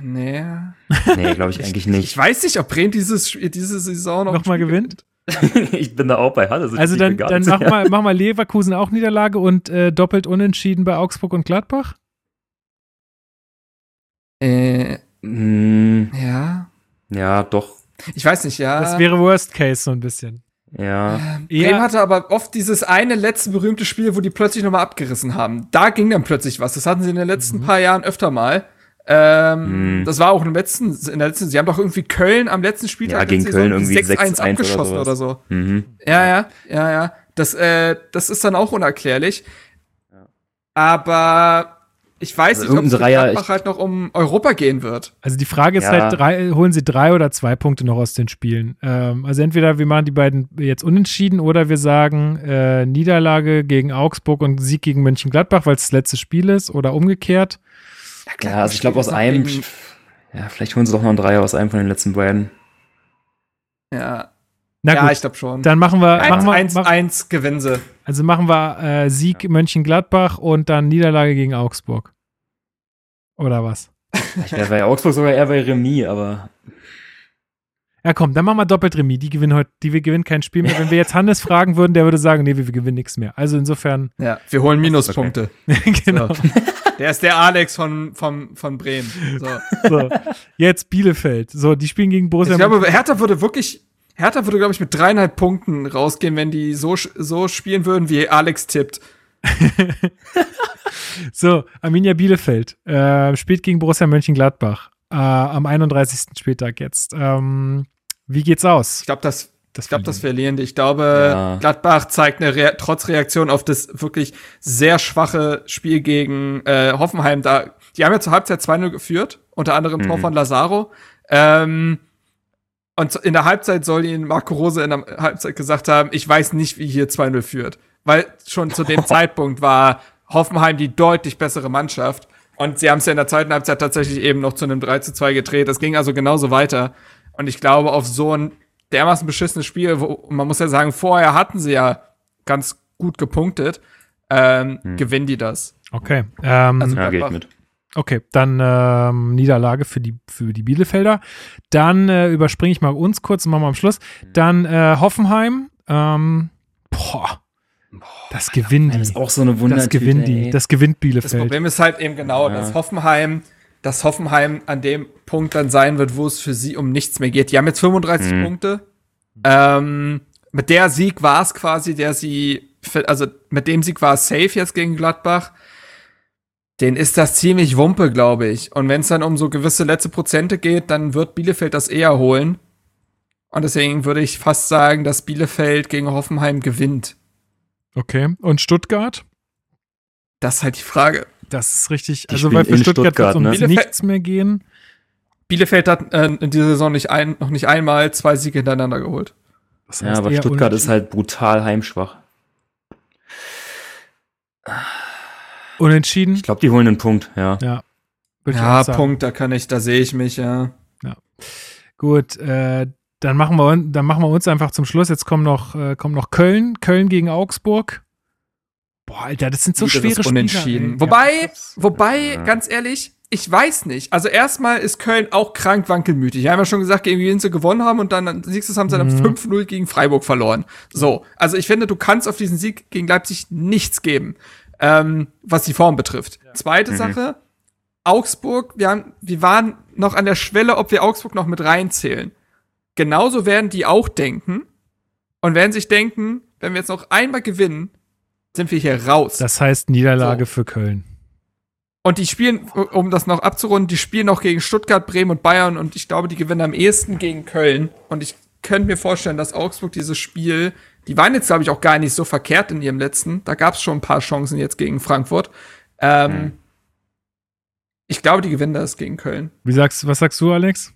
Speaker 4: Nee.
Speaker 5: nee, glaube ich eigentlich
Speaker 4: Ich
Speaker 5: nicht.
Speaker 4: weiß nicht, ob Bremen dieses, diese Saison noch
Speaker 1: Nochmal
Speaker 4: Spiel
Speaker 1: gewinnt? (laughs)
Speaker 5: ich bin da auch bei Halle.
Speaker 1: Also dann, dann mach, mal, mach mal Leverkusen auch Niederlage und äh, doppelt unentschieden bei Augsburg und Gladbach.
Speaker 4: Äh,
Speaker 5: Mm,
Speaker 4: ja.
Speaker 5: ja, doch.
Speaker 4: Ich weiß nicht, ja.
Speaker 1: Das wäre Worst Case so ein bisschen.
Speaker 5: Ja.
Speaker 1: Eher-
Speaker 4: Bremen hatte aber oft dieses eine letzte berühmte Spiel, wo die plötzlich nochmal abgerissen haben. Da ging dann plötzlich was. Das hatten sie in den letzten paar Jahren öfter mal. Ähm,
Speaker 5: Mhm.
Speaker 4: Das war auch im letzten, in der letzten, sie haben doch irgendwie Köln am letzten Spieltag
Speaker 5: Ja, gegen Köln irgendwie
Speaker 4: 6-1
Speaker 5: 6-1 oder
Speaker 4: abgeschossen
Speaker 5: sowas.
Speaker 4: oder so.
Speaker 5: Mhm.
Speaker 4: Ja, ja, ja, ja. Das, äh, das ist dann auch unerklärlich. Aber ich weiß
Speaker 5: Also
Speaker 4: nicht, ob Gladbach halt noch um Europa gehen wird.
Speaker 1: Also die Frage ist
Speaker 5: Ja.
Speaker 1: halt, drei, holen sie drei oder zwei Punkte noch aus den Spielen? Ähm, also entweder wir machen die beiden jetzt unentschieden oder wir sagen äh, Niederlage gegen Augsburg und Sieg gegen Mönchengladbach, weil es das letzte Spiel ist oder umgekehrt.
Speaker 5: Ja, also ich glaube aus einem.
Speaker 4: gegen-
Speaker 5: Ja, vielleicht holen sie doch noch einen Dreier aus einem von den letzten beiden.
Speaker 4: Ja,
Speaker 1: Na
Speaker 4: ja
Speaker 1: gut,
Speaker 4: ich glaube schon.
Speaker 1: dann machen wir, machen wir
Speaker 4: 1,
Speaker 1: mach,
Speaker 4: 1 gewinnen sie.
Speaker 1: also machen wir äh, Sieg Mönchengladbach und dann Niederlage gegen Augsburg. Oder was?
Speaker 5: Ich wäre bei Augsburg sogar eher bei Remis, aber
Speaker 1: Ja, komm, dann machen wir doppelt Remis. Die gewinnen heute, die wir gewinnen kein Spiel mehr. Wenn wir jetzt Hannes fragen würden, der würde sagen, nee, wir, wir gewinnen nichts mehr. Also insofern,
Speaker 4: Ja, wir holen Minuspunkte. (laughs)
Speaker 1: genau.
Speaker 4: So. Der ist der Alex von, von, von Bremen. So.
Speaker 1: So, jetzt Bielefeld. So, die spielen gegen Borussia.
Speaker 4: Ich glaube, Hertha würde wirklich, Hertha würde, glaube ich, mit dreieinhalb Punkten rausgehen, wenn die so, so spielen würden, wie Alex tippt. (laughs)
Speaker 1: so, Arminia Bielefeld äh, spielt gegen Borussia Mönchengladbach äh, am 31. Spieltag jetzt. Ähm, wie geht's aus?
Speaker 4: Ich glaube, das,
Speaker 1: Das
Speaker 4: ich glaube, das
Speaker 1: Verlieren.
Speaker 4: die. Ich glaube,
Speaker 5: Ja.
Speaker 4: Gladbach zeigt eine Rea trotz Reaktion auf das wirklich sehr schwache Spiel gegen äh, Hoffenheim. Da, die haben ja zur Halbzeit 2-0 geführt, unter anderem Tor
Speaker 5: Mhm.
Speaker 4: von Lazaro. Ähm, und in der Halbzeit soll ihnen Marco Rose in der Halbzeit gesagt haben, ich weiß nicht, wie hier 2-0 führt. Weil schon zu dem (laughs) Zeitpunkt war Hoffenheim die deutlich bessere Mannschaft. Und sie haben es ja in der zweiten Halbzeit tatsächlich eben noch zu einem 3 zu 2 gedreht. Das ging also genauso weiter. Und ich glaube, auf so ein dermaßen beschissenes Spiel, wo man muss ja sagen, vorher hatten sie ja ganz gut gepunktet, ähm, gewinnen die das.
Speaker 1: Okay. Ähm,
Speaker 4: Also-
Speaker 5: ja,
Speaker 4: Gladbach.
Speaker 5: mit.
Speaker 1: okay, dann ähm, Niederlage für die, für die Bielefelder. Dann äh, überspringe ich mal uns kurz und machen wir am Schluss. Dann äh, Hoffenheim. Ähm, boah, das gewinnen
Speaker 5: Das ist
Speaker 1: die.
Speaker 5: auch so eine Wunder.
Speaker 1: Das gewinnen die. Das gewinnt
Speaker 4: Das
Speaker 1: Bielefeld.
Speaker 4: Problem ist halt eben genau,
Speaker 5: Ja.
Speaker 4: dass Hoffenheim, dass Hoffenheim an dem Punkt dann sein wird, wo es für sie um nichts mehr geht. Die haben jetzt 35
Speaker 5: Mhm.
Speaker 4: Punkte. Ähm, mit der Sieg war es quasi, der sie, also mit dem Sieg war es safe jetzt gegen Gladbach. Den ist das ziemlich Wumpe, glaube ich. Und wenn es dann um so gewisse letzte Prozente geht, dann wird Bielefeld das eher holen. Und deswegen würde ich fast sagen, dass Bielefeld gegen Hoffenheim gewinnt.
Speaker 1: Okay. Und Stuttgart?
Speaker 4: Das ist halt die Frage.
Speaker 1: Das ist richtig.
Speaker 5: Die
Speaker 1: also, weil für
Speaker 5: in
Speaker 1: Stuttgart, wird
Speaker 5: Stuttgart,
Speaker 1: um
Speaker 5: ne?
Speaker 4: Bielefeld-
Speaker 1: nichts mehr gehen.
Speaker 4: Bielefeld hat äh, in dieser Saison nicht ein, noch nicht einmal zwei Siege hintereinander geholt.
Speaker 1: Das
Speaker 5: Ja,
Speaker 1: heißt
Speaker 5: aber
Speaker 1: eher
Speaker 5: Stuttgart ist halt brutal heimschwach.
Speaker 1: Unentschieden.
Speaker 5: Ich glaube, die holen einen Punkt, ja.
Speaker 1: Ja.
Speaker 4: Ja. Punkt, da kann ich, da sehe ich mich, ja.
Speaker 1: Gut, äh, dann machen wir dann machen wir uns einfach zum Schluss. Jetzt kommen noch äh, kommt noch Köln, Köln gegen Augsburg. Boah, Alter, das sind so schwere Spiele.
Speaker 4: Unentschieden. Wobei,
Speaker 1: Ja.
Speaker 4: wobei,
Speaker 5: Ja.
Speaker 4: ganz ehrlich, ich weiß nicht. Also erstmal ist Köln auch krank wankelmütig. Wir haben ja schon gesagt, gegen wen sie gewonnen haben und dann du, haben sie dann
Speaker 1: Mhm.
Speaker 4: 5-0 gegen Freiburg verloren. So, also ich finde, du kannst auf diesen Sieg gegen Leipzig nichts geben, ähm, was die Form betrifft. Zweite Sache, Augsburg, wir, haben, wir waren noch an der Schwelle, ob wir Augsburg noch mit reinzählen. Genauso werden die auch denken und werden sich denken, wenn wir jetzt noch einmal gewinnen, sind wir hier raus.
Speaker 1: Das heißt Niederlage
Speaker 4: So.
Speaker 1: für Köln.
Speaker 4: Und die spielen, um das noch abzurunden, die spielen noch gegen Stuttgart, Bremen und Bayern und ich glaube, die gewinnen am ehesten gegen Köln. Und ich könnte mir vorstellen, dass Augsburg dieses Spiel, die waren jetzt, glaube ich, auch gar nicht so verkehrt in ihrem letzten. Da gab es schon ein paar Chancen jetzt gegen Frankfurt. Ähm, Ich glaube, die gewinnen das gegen Köln.
Speaker 1: Wie sagst, was sagst du, Alex?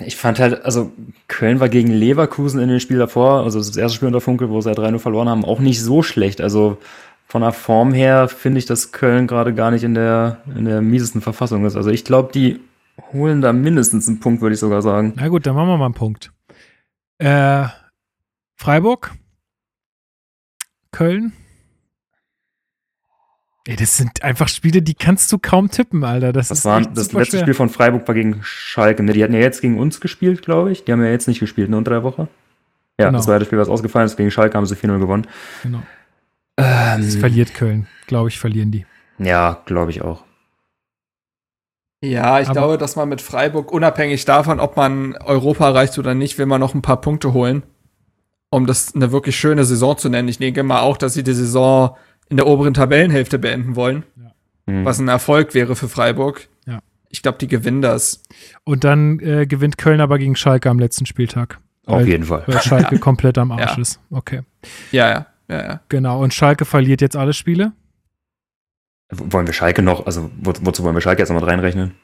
Speaker 5: Ich fand halt, also Köln war gegen Leverkusen in dem Spiel davor, also das erste Spiel unter Funkel, wo sie ja 3-0 verloren haben, auch nicht so schlecht. Also von der Form her finde ich, dass Köln gerade gar nicht in der, in der miesesten Verfassung ist. Also ich glaube, die holen da mindestens einen Punkt, würde ich sogar sagen.
Speaker 1: Na gut, dann machen wir mal einen Punkt. Äh, Freiburg? Köln? Ey, das sind einfach Spiele, die kannst du kaum tippen, Alter. Das,
Speaker 5: Das
Speaker 1: ist
Speaker 5: war
Speaker 1: echt
Speaker 5: das
Speaker 1: super
Speaker 5: letzte
Speaker 1: schwer.
Speaker 5: Spiel von Freiburg war gegen Schalke. Ne? Die hatten ja jetzt gegen uns gespielt, glaube ich. Die haben ja jetzt nicht gespielt, ne, unter der Woche. Ja,
Speaker 1: Genau.
Speaker 5: das das Spiel, was ausgefallen ist. Gegen Schalke haben sie 4-0 gewonnen.
Speaker 1: Genau. Das
Speaker 5: Ähm,
Speaker 1: verliert Köln. Glaube ich, verlieren die.
Speaker 5: ja, glaube ich auch.
Speaker 4: Ja, ich
Speaker 1: Aber-
Speaker 4: glaube, dass man mit Freiburg, unabhängig davon, ob man Europa erreicht oder nicht, will man noch ein paar Punkte holen, um das eine wirklich schöne Saison zu nennen. Ich denke mal auch, dass sie die Saison in der oberen Tabellenhälfte beenden wollen,
Speaker 5: Hm.
Speaker 4: was ein Erfolg wäre für Freiburg.
Speaker 1: Ja.
Speaker 4: Ich glaube, die gewinnen das.
Speaker 1: Und dann äh, gewinnt Köln aber gegen Schalke am letzten Spieltag.
Speaker 5: Auf
Speaker 1: Weil-
Speaker 5: jeden Fall.
Speaker 1: Weil Schalke (laughs) komplett am Arsch
Speaker 4: Ja.
Speaker 1: ist. Okay.
Speaker 4: Ja, ja, ja, ja.
Speaker 1: Genau. Und Schalke verliert jetzt alle Spiele?
Speaker 5: Wollen wir Schalke noch, also wo, wozu wollen wir Schalke jetzt noch mit reinrechnen?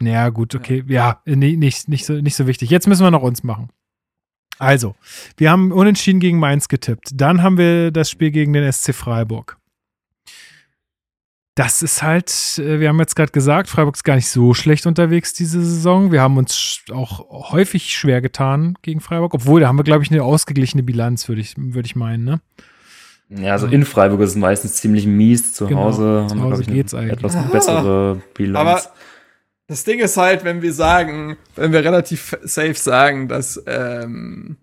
Speaker 1: Naja, gut, okay. Ja, nee, nicht, nicht, so, nicht so wichtig. Jetzt müssen wir noch uns machen. Also, wir haben unentschieden gegen Mainz getippt. Dann haben wir das Spiel gegen den SC Freiburg. Das ist halt, äh, wir haben jetzt gerade gesagt, Freiburg ist gar nicht so schlecht unterwegs diese Saison. Wir haben uns auch häufig schwer getan gegen Freiburg, obwohl da haben wir, glaube ich, eine ausgeglichene Bilanz, würde ich, würde ich meinen, ne?
Speaker 5: Ja, also in Freiburg ist es meistens ziemlich mies. Zu
Speaker 1: Genau,
Speaker 5: Hause
Speaker 1: zu
Speaker 5: haben wir,
Speaker 1: Hause
Speaker 5: glaube ich,
Speaker 1: geht's
Speaker 5: eine
Speaker 1: eigentlich.
Speaker 5: etwas bessere Bilanz.
Speaker 4: Aber das Ding ist halt, wenn wir sagen, wenn wir relativ safe sagen, dass ähm,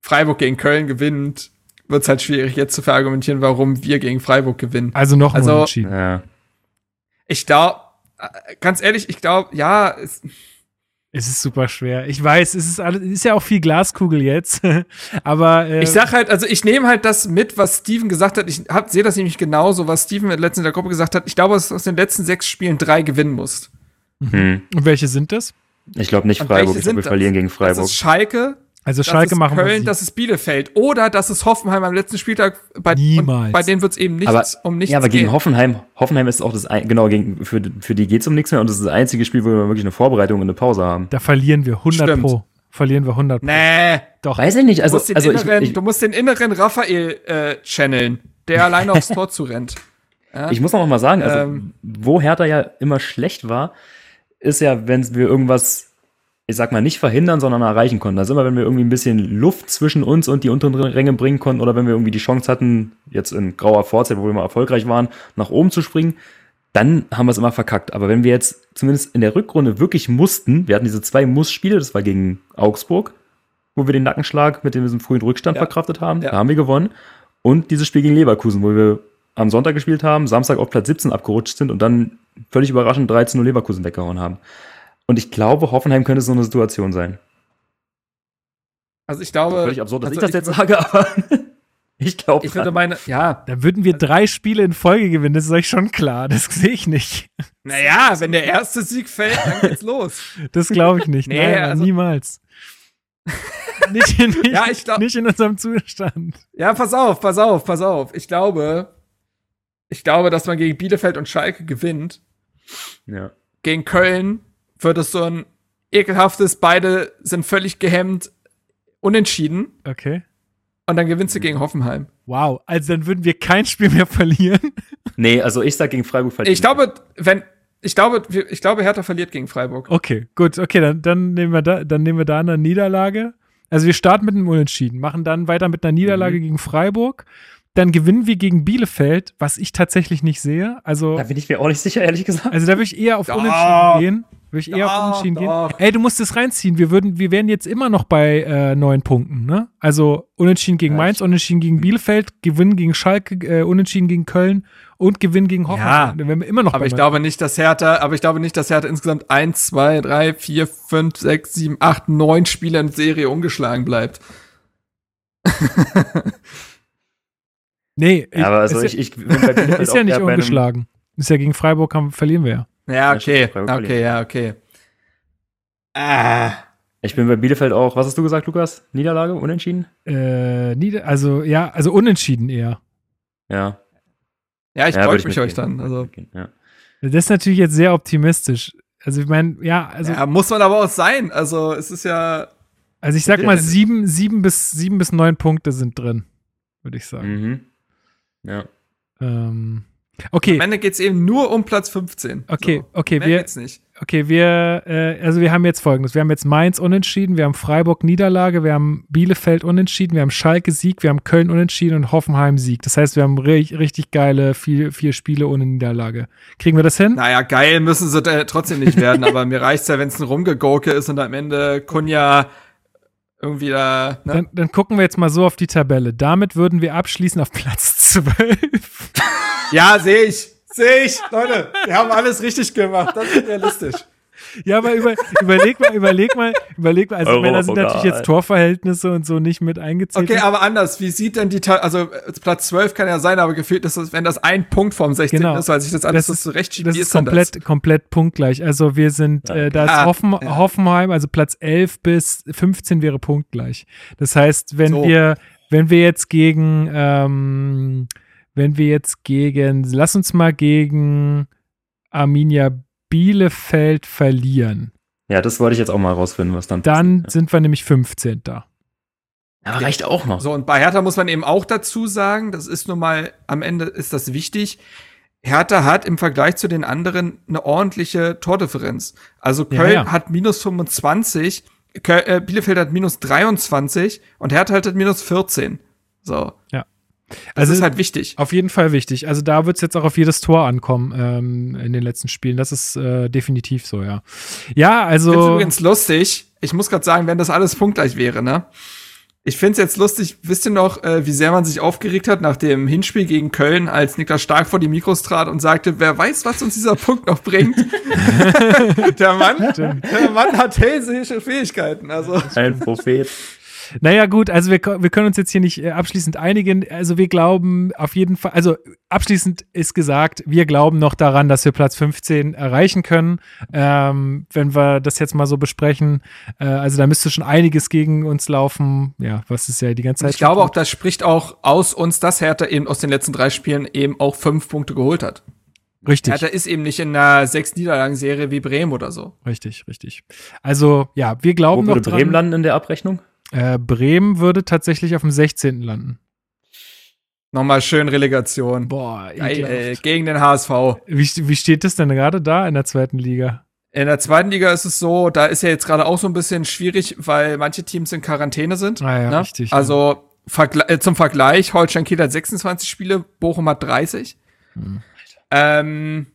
Speaker 4: Freiburg gegen Köln gewinnt, wird es halt schwierig jetzt zu verargumentieren, warum wir gegen Freiburg gewinnen.
Speaker 1: Also noch ein
Speaker 4: Also-
Speaker 1: Unentschieden.
Speaker 5: ja.
Speaker 4: Ich glaube, ganz ehrlich, ich glaube, ja, es,
Speaker 1: Es ist super schwer. Ich weiß, es ist alles, es ist ja auch viel Glaskugel jetzt. (laughs) Aber äh,
Speaker 4: ich sag halt, also ich nehme halt das mit, was Steven gesagt hat. Ich sehe das nämlich genauso, was Steven letztens in der Gruppe gesagt hat. Ich glaube, dass du aus den letzten sechs Spielen drei gewinnen musst.
Speaker 5: Hm.
Speaker 1: und welche sind das?
Speaker 5: Ich glaube nicht Freiburg. Ich glaube, wir
Speaker 4: sind
Speaker 5: verlieren
Speaker 4: das?
Speaker 5: gegen
Speaker 4: Das
Speaker 5: Freiburg.
Speaker 4: ist Schalke,
Speaker 1: Also
Speaker 4: das
Speaker 1: Schalke
Speaker 4: ist
Speaker 1: machen wir
Speaker 4: Köln,
Speaker 1: sie.
Speaker 4: das ist Bielefeld. Oder das ist Hoffenheim am letzten Spieltag. Bei,
Speaker 1: Niemals.
Speaker 4: Bei denen wird es eben nichts
Speaker 5: aber,
Speaker 4: um nichts
Speaker 5: ja, aber gegen
Speaker 4: gehen.
Speaker 5: Hoffenheim, Hoffenheim ist auch das, ein, genau, gegen, für, für die geht es um nichts mehr und das ist das einzige Spiel, wo wir wirklich eine Vorbereitung und eine Pause haben.
Speaker 1: Da verlieren wir 100
Speaker 4: Stimmt.
Speaker 1: pro. Verlieren wir 100 pro.
Speaker 4: Nee.
Speaker 1: Doch.
Speaker 5: Weiß ich nicht,
Speaker 4: Du,
Speaker 5: also,
Speaker 4: musst den
Speaker 5: also ich,
Speaker 4: inneren,
Speaker 5: ich,
Speaker 4: du musst den inneren Raphael äh, channeln, der alleine aufs Tor zurennt. (laughs) Ja?
Speaker 5: ich muss noch mal sagen, also
Speaker 4: Ähm.
Speaker 5: wo Hertha ja immer schlecht war, ist ja, wenn wir irgendwas, ich sag mal, nicht verhindern, sondern erreichen konnten. Also immer, wenn wir irgendwie ein bisschen Luft zwischen uns und die unteren Ränge bringen konnten oder wenn wir irgendwie die Chance hatten, jetzt in grauer Vorzeit, wo wir mal erfolgreich waren, nach oben zu springen, dann haben wir es immer verkackt. Aber wenn wir jetzt zumindest in der Rückrunde wirklich mussten, wir hatten diese zwei Muss-Spiele, das war gegen Augsburg, wo wir den Nackenschlag mit diesem frühen Rückstand
Speaker 4: Ja.
Speaker 5: verkraftet haben,
Speaker 4: Ja.
Speaker 5: da haben wir gewonnen. Und dieses Spiel gegen Leverkusen, wo wir am Sonntag gespielt haben, Samstag auf Platz 17 abgerutscht sind und dann völlig überraschend 13 0 Leverkusen weggehauen haben. Und ich glaube, Hoffenheim könnte so eine Situation sein.
Speaker 4: Also ich glaube.
Speaker 5: Völlig absurd, dass
Speaker 4: also
Speaker 5: ich das jetzt
Speaker 4: würd-
Speaker 5: sage, aber (laughs) ich glaube.
Speaker 4: Ich würde meine, ja,
Speaker 1: Da würden wir drei Spiele in Folge gewinnen, das ist euch schon klar. Das sehe ich nicht.
Speaker 4: naja, wenn der erste Sieg fällt, dann geht's los. (laughs)
Speaker 1: Das glaube ich nicht.
Speaker 4: Nee,
Speaker 1: Nein, nein,
Speaker 4: also-
Speaker 1: niemals. (laughs) nicht, in, nicht,
Speaker 4: Ja, ich glaub-
Speaker 1: nicht in unserem Zustand.
Speaker 4: Ja, pass auf, pass auf, pass auf. Ich glaube, ich glaube, dass man gegen Bielefeld und Schalke gewinnt.
Speaker 5: ja.
Speaker 4: Gegen Köln wird es so ein ekelhaftes, beide sind völlig gehemmt, unentschieden.
Speaker 1: Okay.
Speaker 4: Und dann gewinnst du gegen Hoffenheim.
Speaker 1: Wow. Also dann würden wir kein Spiel mehr verlieren. (laughs)
Speaker 5: Nee, also ich sag gegen Freiburg verlieren.
Speaker 4: Ich glaube, wenn, ich glaube, ich glaube, Hertha verliert gegen Freiburg.
Speaker 1: Okay, gut. Okay, dann, dann, nehmen wir da, dann nehmen wir da eine Niederlage. Also wir starten mit einem Unentschieden, machen dann weiter mit einer Niederlage
Speaker 5: Mhm.
Speaker 1: gegen Freiburg. Dann gewinnen wir gegen Bielefeld, was ich tatsächlich nicht sehe. Also,
Speaker 5: Da bin ich mir auch nicht sicher, ehrlich gesagt.
Speaker 1: also da würde ich eher auf. Unentschieden gehen. Würde ich eher auf
Speaker 4: Doch,
Speaker 1: Unentschieden
Speaker 4: doch.
Speaker 1: gehen. Ey, du musst es reinziehen. Wir würden, wir wären jetzt immer noch bei äh, neun Punkten, ne? Also Unentschieden gegen
Speaker 5: Ja,
Speaker 1: Mainz,
Speaker 5: ich-
Speaker 1: Unentschieden gegen Bielefeld, Gewinn gegen Schalke, äh, Unentschieden gegen Köln und Gewinn gegen Hoffenheim. Dann wären wir immer noch
Speaker 4: Aber
Speaker 1: bei
Speaker 4: ich glaube nicht, dass Hertha, aber ich glaube nicht, dass Hertha insgesamt eins, zwei, drei, vier, fünf, sechs, sieben, acht, neun Spiele in Serie ungeschlagen bleibt.
Speaker 1: Nee,
Speaker 5: Ja, aber also
Speaker 1: ist,
Speaker 5: ich, ich bin bei (laughs)
Speaker 1: ist ja nicht ungeschlagen. Ist ja gegen Freiburg, haben, verlieren wir ja.
Speaker 4: Ja, okay. Okay, ja, okay. Ah.
Speaker 5: Ich bin bei Bielefeld auch, was hast du gesagt, Lukas? Niederlage, unentschieden?
Speaker 1: Äh, nieder, also ja, also unentschieden eher.
Speaker 5: Ja.
Speaker 4: Ja, ich
Speaker 5: ja, würd
Speaker 4: mich euch
Speaker 5: mitgehen.
Speaker 4: dann. Also,
Speaker 5: Ja.
Speaker 1: Das ist natürlich jetzt sehr optimistisch. Also ich meine, ja, also,
Speaker 4: ja, muss man aber auch sein. Also, es ist ja.
Speaker 1: also ich sag mal, sieben, sieben bis sieben bis neun Punkte sind drin, würde ich sagen.
Speaker 5: Mhm. Ja.
Speaker 1: Ähm,
Speaker 4: Am
Speaker 1: okay,
Speaker 4: Ende geht's eben nur um Platz 15.
Speaker 1: okay,
Speaker 4: So.
Speaker 1: okay,
Speaker 4: Mehr
Speaker 1: wir,
Speaker 4: geht's nicht.
Speaker 1: okay, wir, äh, also wir haben jetzt folgendes: Wir haben jetzt Mainz unentschieden, wir haben Freiburg Niederlage, wir haben Bielefeld unentschieden, wir haben Schalke Sieg, wir haben Köln unentschieden und Hoffenheim Sieg. Das heißt, wir haben ri richtig geile vier, vier Spiele ohne Niederlage. Kriegen wir das hin?
Speaker 4: Naja, geil müssen sie äh, trotzdem nicht werden, aber mir reicht's ja, wenn es ein Rumgegurke ist und am Ende Kunja irgendwie da. Ne?
Speaker 1: Dann, dann gucken wir jetzt mal so auf die Tabelle. Damit würden wir abschließen auf Platz 12.
Speaker 4: Ja, sehe ich. Sehe ich. Leute, wir haben alles richtig gemacht. Das ist realistisch.
Speaker 1: Ja, aber über, überleg mal, überleg mal, überleg mal. Also, ich meine, da sind
Speaker 5: Europapokal.
Speaker 1: natürlich jetzt Torverhältnisse und so nicht mit eingezählt.
Speaker 4: Okay, aber anders. Wie sieht denn die, also Platz 12 kann ja sein, aber gefühlt ist das, wenn das ein Punkt vom 16.
Speaker 1: Genau.
Speaker 4: ist, weil sich das alles
Speaker 1: Das
Speaker 4: so
Speaker 1: ist-
Speaker 4: zurechtschiebt,
Speaker 1: das
Speaker 4: wie
Speaker 1: ist komplett, komplett punktgleich. Also wir sind, äh, da ist
Speaker 4: Ah,
Speaker 1: Hoffen,
Speaker 4: ja.
Speaker 1: Hoffenheim, also Platz 11 bis 15 wäre punktgleich. Das heißt, wenn
Speaker 4: So.
Speaker 1: wir, wenn wir jetzt gegen, ähm, wenn wir jetzt gegen, lass uns mal gegen Arminia Bielefeld verlieren,
Speaker 5: ja, das wollte ich jetzt auch mal rausfinden, was dann
Speaker 1: dann
Speaker 5: passiert.
Speaker 1: sind wir nämlich 15. da.
Speaker 5: Ja, aber reicht auch noch.
Speaker 4: So, und bei Hertha muss man eben auch dazu sagen, das ist nun mal, am Ende ist das wichtig. Hertha hat im Vergleich zu den anderen eine ordentliche Tordifferenz. Also
Speaker 1: Ja,
Speaker 4: Köln
Speaker 1: ja.
Speaker 4: hat minus 25, Köl äh, Bielefeld hat minus 23 und Hertha hat minus 14. So.
Speaker 1: Ja.
Speaker 4: Das
Speaker 1: Also
Speaker 4: ist halt wichtig.
Speaker 1: Auf jeden Fall wichtig. Also da wird es jetzt auch auf jedes Tor ankommen ähm, in den letzten Spielen. Das ist äh, definitiv so, ja. Ja,
Speaker 4: Ich
Speaker 1: also.
Speaker 4: find's übrigens lustig. Ich muss gerade sagen, wenn das alles punktgleich wäre, ne? Ich find's jetzt lustig, wisst ihr noch, äh, wie sehr man sich aufgeregt hat nach dem Hinspiel gegen Köln, als Niklas Stark vor die Mikros trat und sagte, wer weiß, was uns dieser Punkt noch bringt. (laughs) der Mann, der Mann hat hellsehische Fähigkeiten. Also
Speaker 5: Ein Prophet.
Speaker 1: Naja, gut, also wir, wir können uns jetzt hier nicht äh, abschließend einigen. Also wir glauben auf jeden Fall, also abschließend ist gesagt, wir glauben noch daran, dass wir Platz 15 erreichen können. Ähm, wenn wir das jetzt mal so besprechen, äh, also da müsste schon einiges gegen uns laufen. Ja, was ist ja die ganze Zeit.
Speaker 4: ich glaube auch, das spricht auch aus uns, dass Hertha eben aus den letzten drei Spielen eben auch fünf Punkte geholt hat.
Speaker 1: richtig.
Speaker 4: Hertha ist eben nicht in einer sechs Niederlagen-Serie wie Bremen oder so.
Speaker 1: Richtig, richtig. Also, ja, wir
Speaker 5: Wo
Speaker 1: glauben noch
Speaker 5: würde
Speaker 1: dran.
Speaker 5: Bremen landen in der Abrechnung?
Speaker 1: Äh, Bremen würde tatsächlich auf dem 16. landen.
Speaker 4: Nochmal schön Relegation.
Speaker 1: Boah,
Speaker 4: äh, gegen den HSV.
Speaker 1: wie, wie steht das denn gerade da in der zweiten Liga?
Speaker 4: In der zweiten Liga ist es so, da ist ja jetzt gerade auch so ein bisschen schwierig, weil manche Teams in Quarantäne sind.
Speaker 1: Ah ja,
Speaker 4: ne?
Speaker 1: richtig,
Speaker 4: Also Vergle äh, zum Vergleich, Holstein Kiel hat 26 Spiele, Bochum hat 30.
Speaker 1: Hm.
Speaker 4: Ähm,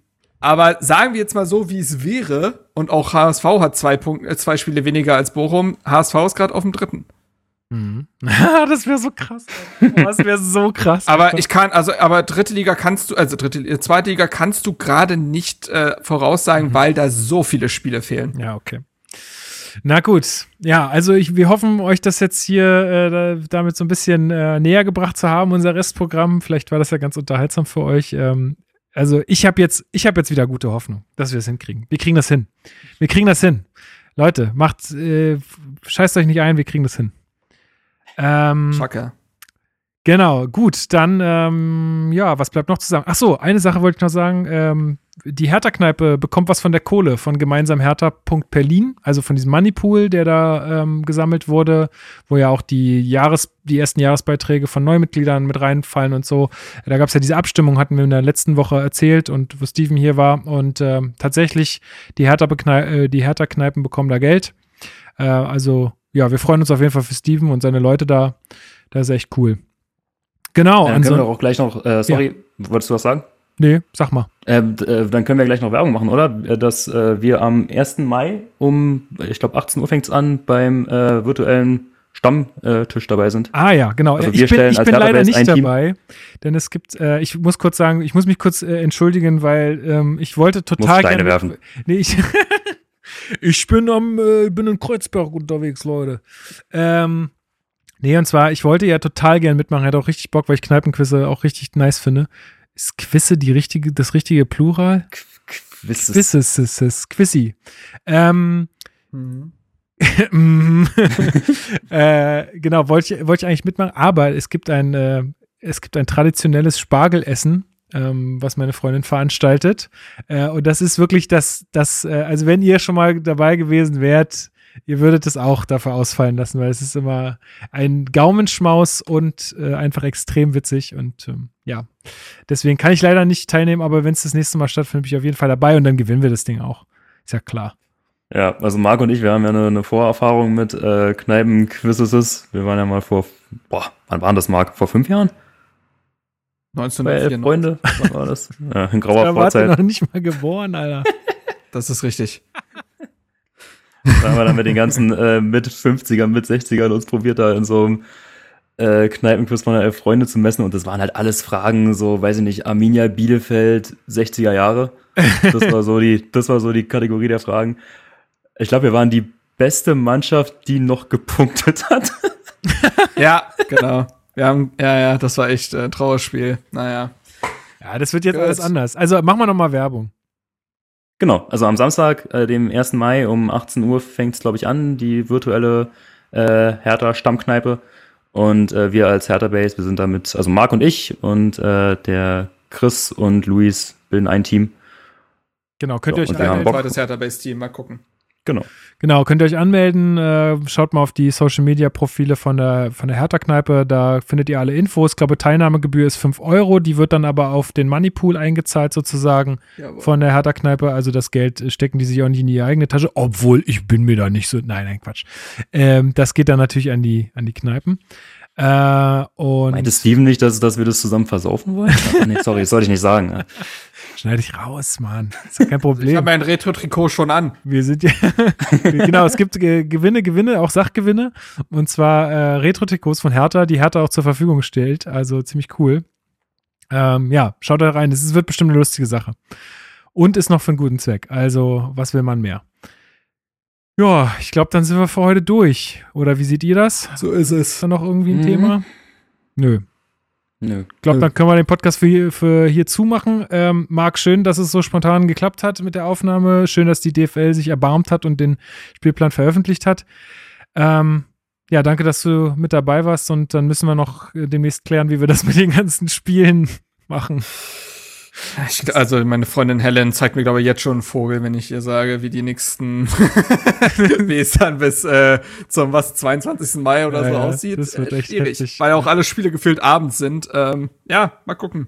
Speaker 4: aber sagen wir jetzt mal so, wie es wäre, und auch HSV hat zwei, Punkte, äh, zwei Spiele weniger als Bochum, HSV ist gerade auf dem dritten.
Speaker 1: Mhm. (laughs) das wäre so krass. Alter. Das wäre so krass.
Speaker 4: Aber ich kann, also, aber dritte Liga kannst du, also dritte, äh, zweite Liga kannst du gerade nicht äh, voraussagen,
Speaker 1: Mhm.
Speaker 4: weil da so viele Spiele fehlen.
Speaker 1: Ja, okay. Na gut, ja, also ich, wir hoffen, euch das jetzt hier äh, da, damit so ein bisschen äh, näher gebracht zu haben, unser Restprogramm. Vielleicht war das ja ganz unterhaltsam für euch. Ähm, also ich habe jetzt, ich habe jetzt wieder gute Hoffnung, dass wir es hinkriegen. Wir kriegen das hin. Wir kriegen das hin. Leute, macht, äh, scheißt euch nicht ein, wir kriegen das hin. Ähm,
Speaker 4: Schocker.
Speaker 1: Genau, gut, dann, ähm, ja, was bleibt noch zu sagen? Ach so, eine Sache wollte ich noch sagen. Ähm, die Hertha-Kneipe bekommt was von der Kohle von gemeinsam Hertha.Berlin, also von diesem Moneypool, der da ähm, gesammelt wurde, wo ja auch die Jahres-, die ersten Jahresbeiträge von Neumitgliedern mit reinfallen und so. Da gab es ja diese Abstimmung, hatten wir in der letzten Woche erzählt und wo Steven hier war. Und ähm, tatsächlich, die Hertha-Kneipen äh, die Hertha bekommen da Geld. Äh, also, ja, wir freuen uns auf jeden Fall für Steven und seine Leute da. Das ist echt cool. Genau.
Speaker 5: Dann können wir
Speaker 1: anson-
Speaker 5: auch gleich noch, äh, sorry, wolltest du was sagen?
Speaker 1: Nee, sag mal.
Speaker 5: Äh, äh, dann können wir gleich noch Werbung machen, oder? Äh, Dass äh, wir am 1. Mai um, ich glaube, 18 Uhr fängt's an, beim äh, virtuellen Stammtisch dabei sind.
Speaker 1: Ah ja, genau.
Speaker 5: Also
Speaker 1: ich
Speaker 5: wir
Speaker 1: bin,
Speaker 5: stellen
Speaker 1: ich bin leider nicht
Speaker 5: ein Team.
Speaker 1: dabei, denn es gibt, äh, ich muss kurz sagen, ich muss mich kurz äh, entschuldigen, weil ähm, ich wollte total
Speaker 5: Steine
Speaker 1: gerne-
Speaker 5: werfen.
Speaker 1: Nee, ich, (laughs) ich bin am, äh, bin in Kreuzberg unterwegs, Leute. Ähm, nee, und zwar, ich wollte ja total gern mitmachen, hatte auch richtig Bock, weil ich Kneipenquizze auch richtig nice finde. Ist Quizze die richtige, das richtige Plural?
Speaker 5: Ist-
Speaker 1: Quizzes, ist es, Quizzy. Ähm,
Speaker 4: Mhm.
Speaker 1: Mhm. (laughs) äh, genau, wollte ich, wollte ich eigentlich mitmachen, aber es gibt ein, äh, es gibt ein traditionelles Spargelessen, ähm, was meine Freundin veranstaltet. Äh, und das ist wirklich das, das, äh, also wenn ihr schon mal dabei gewesen wärt, ihr würdet es auch dafür ausfallen lassen, weil es ist immer ein Gaumenschmaus und äh, einfach extrem witzig. Und ähm, ja, deswegen kann ich leider nicht teilnehmen, aber wenn es das nächste Mal stattfindet, bin ich auf jeden Fall dabei und dann gewinnen wir das Ding auch. Ist ja klar.
Speaker 5: Ja, also Marc und ich, wir haben ja eine, eine Vorerfahrung mit äh, Kneipenquizzes. Wir waren ja mal vor, boah, wann waren das, Marc? Vor fünf Jahren? Bei elf
Speaker 4: 1994.
Speaker 5: Freunde? Wann (laughs) war das? Ja, in grauer
Speaker 1: Da
Speaker 5: Vorzeit.
Speaker 1: noch nicht mal geboren, Alter. (laughs)
Speaker 4: Das ist richtig.
Speaker 5: Da haben wir dann mit den ganzen äh, mit 50ern, mit 60ern uns probiert, da in so einem äh, Kneipenquiz von elf Freunde zu messen. Und das waren halt alles Fragen, so, weiß ich nicht, Arminia Bielefeld, 60er Jahre. Das war so die, (laughs) das war so die Kategorie der Fragen. Ich glaube, wir waren die beste Mannschaft, die noch gepunktet hat. (laughs)
Speaker 4: Ja, genau. Wir haben, ja, ja, das war echt äh, Trauerspiel. Naja.
Speaker 1: Ja, das wird jetzt
Speaker 4: Gut.
Speaker 1: alles anders. Also machen wir nochmal Werbung.
Speaker 5: Genau, also am Samstag, äh, dem 1. Mai um 18 Uhr fängt es, glaube ich, an, die virtuelle äh, Hertha-Stammkneipe. Und äh, wir als Hertha Base, wir sind damit, also Marc und ich und äh, der Chris und Luis bilden ein Team.
Speaker 1: Genau, könnt ihr euch
Speaker 5: und wir haben
Speaker 1: anmelden.
Speaker 5: Bock.
Speaker 4: Zweites Hertha-Base-Team, mal gucken.
Speaker 5: Genau.
Speaker 1: Genau, könnt ihr euch anmelden. Äh, schaut mal auf die Social Media Profile von der, von der Hertha-Kneipe. Da findet ihr alle Infos. Ich glaube, Teilnahmegebühr ist 5 Euro. Die wird dann aber auf den Moneypool eingezahlt, sozusagen,
Speaker 4: Jawohl.
Speaker 1: von der Hertha-Kneipe. Also das Geld stecken die sich auch nicht in die eigene Tasche. Obwohl, ich bin mir da nicht so. Nein, nein, Quatsch. Ähm, das geht dann natürlich an die, an die Kneipen. Äh, und
Speaker 5: Meinte Steven nicht, dass, dass wir das zusammen versaufen wollen? (laughs) Nee, sorry, das sollte ich nicht sagen.
Speaker 1: Schneide ich raus, Mann. Ist ja kein
Speaker 4: Ich
Speaker 1: Problem.
Speaker 4: habe mein Retro-Trikot schon an.
Speaker 1: Wir sind ja, (laughs) genau, es gibt äh, Gewinne, Gewinne, auch Sachgewinne. Und zwar äh, Retro-Trikots von Hertha, die Hertha auch zur Verfügung stellt. Also ziemlich cool. Ähm, ja, schaut da rein. Es ist- wird bestimmt eine lustige Sache. Und ist noch für einen guten Zweck. Also, was will man mehr? Ja, ich glaube, dann sind wir für heute durch. Oder wie seht ihr das?
Speaker 4: So ist es.
Speaker 1: Ist da noch irgendwie ein
Speaker 5: Mhm.
Speaker 1: Thema? Nö.
Speaker 5: Nö.
Speaker 1: Ich glaube, dann können wir den Podcast für hier, für hier zumachen. Ähm, Marc, schön, dass es so spontan geklappt hat mit der Aufnahme. Schön, dass die DFL sich erbarmt hat und den Spielplan veröffentlicht hat. Ähm, ja, danke, dass du mit dabei warst und dann müssen wir noch demnächst klären, wie wir das (laughs) mit den ganzen Spielen machen.
Speaker 4: Ich, also meine Freundin Helen zeigt mir, glaube ich, jetzt schon einen Vogel, wenn ich ihr sage, wie die nächsten, (laughs) dann bis äh, zum was, 22. Mai oder
Speaker 1: Ja,
Speaker 4: so
Speaker 1: ja,
Speaker 4: aussieht.
Speaker 1: das wird
Speaker 4: Äh,
Speaker 1: echt
Speaker 4: schwierig,
Speaker 1: heftig.
Speaker 4: weil auch alle Spiele gefühlt abends sind. Ähm, ja, mal gucken.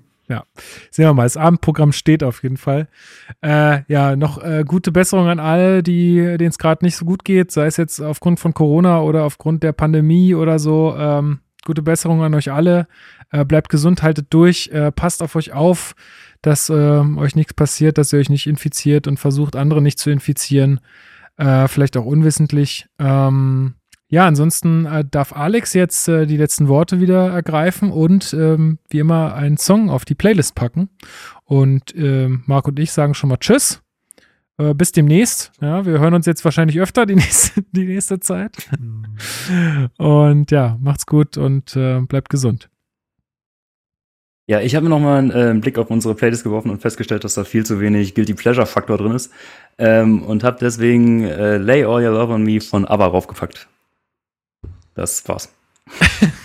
Speaker 1: Sehen wir mal, das Abendprogramm steht auf jeden Fall. Äh, ja, noch äh, gute Besserung an alle, die denen es gerade nicht so gut geht, sei es jetzt aufgrund von Corona oder aufgrund der Pandemie oder so. Ähm, gute Besserung an euch alle. Äh, bleibt gesund, haltet durch, äh, passt auf euch auf, dass ähm, euch nichts passiert, dass ihr euch nicht infiziert und versucht, andere nicht zu infizieren. Äh, vielleicht auch unwissentlich. Ähm, ja, ansonsten äh, darf Alex jetzt äh, die letzten Worte wieder ergreifen und ähm, wie immer einen Song auf die Playlist packen. Und ähm, Marc und ich sagen schon mal Tschüss. Äh, bis demnächst. Ja, wir hören uns jetzt wahrscheinlich öfter die (laughs) nächste, die nächste Zeit. und ja, macht's gut und äh, bleibt gesund.
Speaker 5: Ja, ich habe mir nochmal einen, äh, einen Blick auf unsere Playlist geworfen und festgestellt, dass da viel zu wenig Guilty Pleasure Faktor drin ist. Ähm, und habe deswegen äh, Lay All Your Love on Me von ABBA raufgepackt. Das war's. (laughs)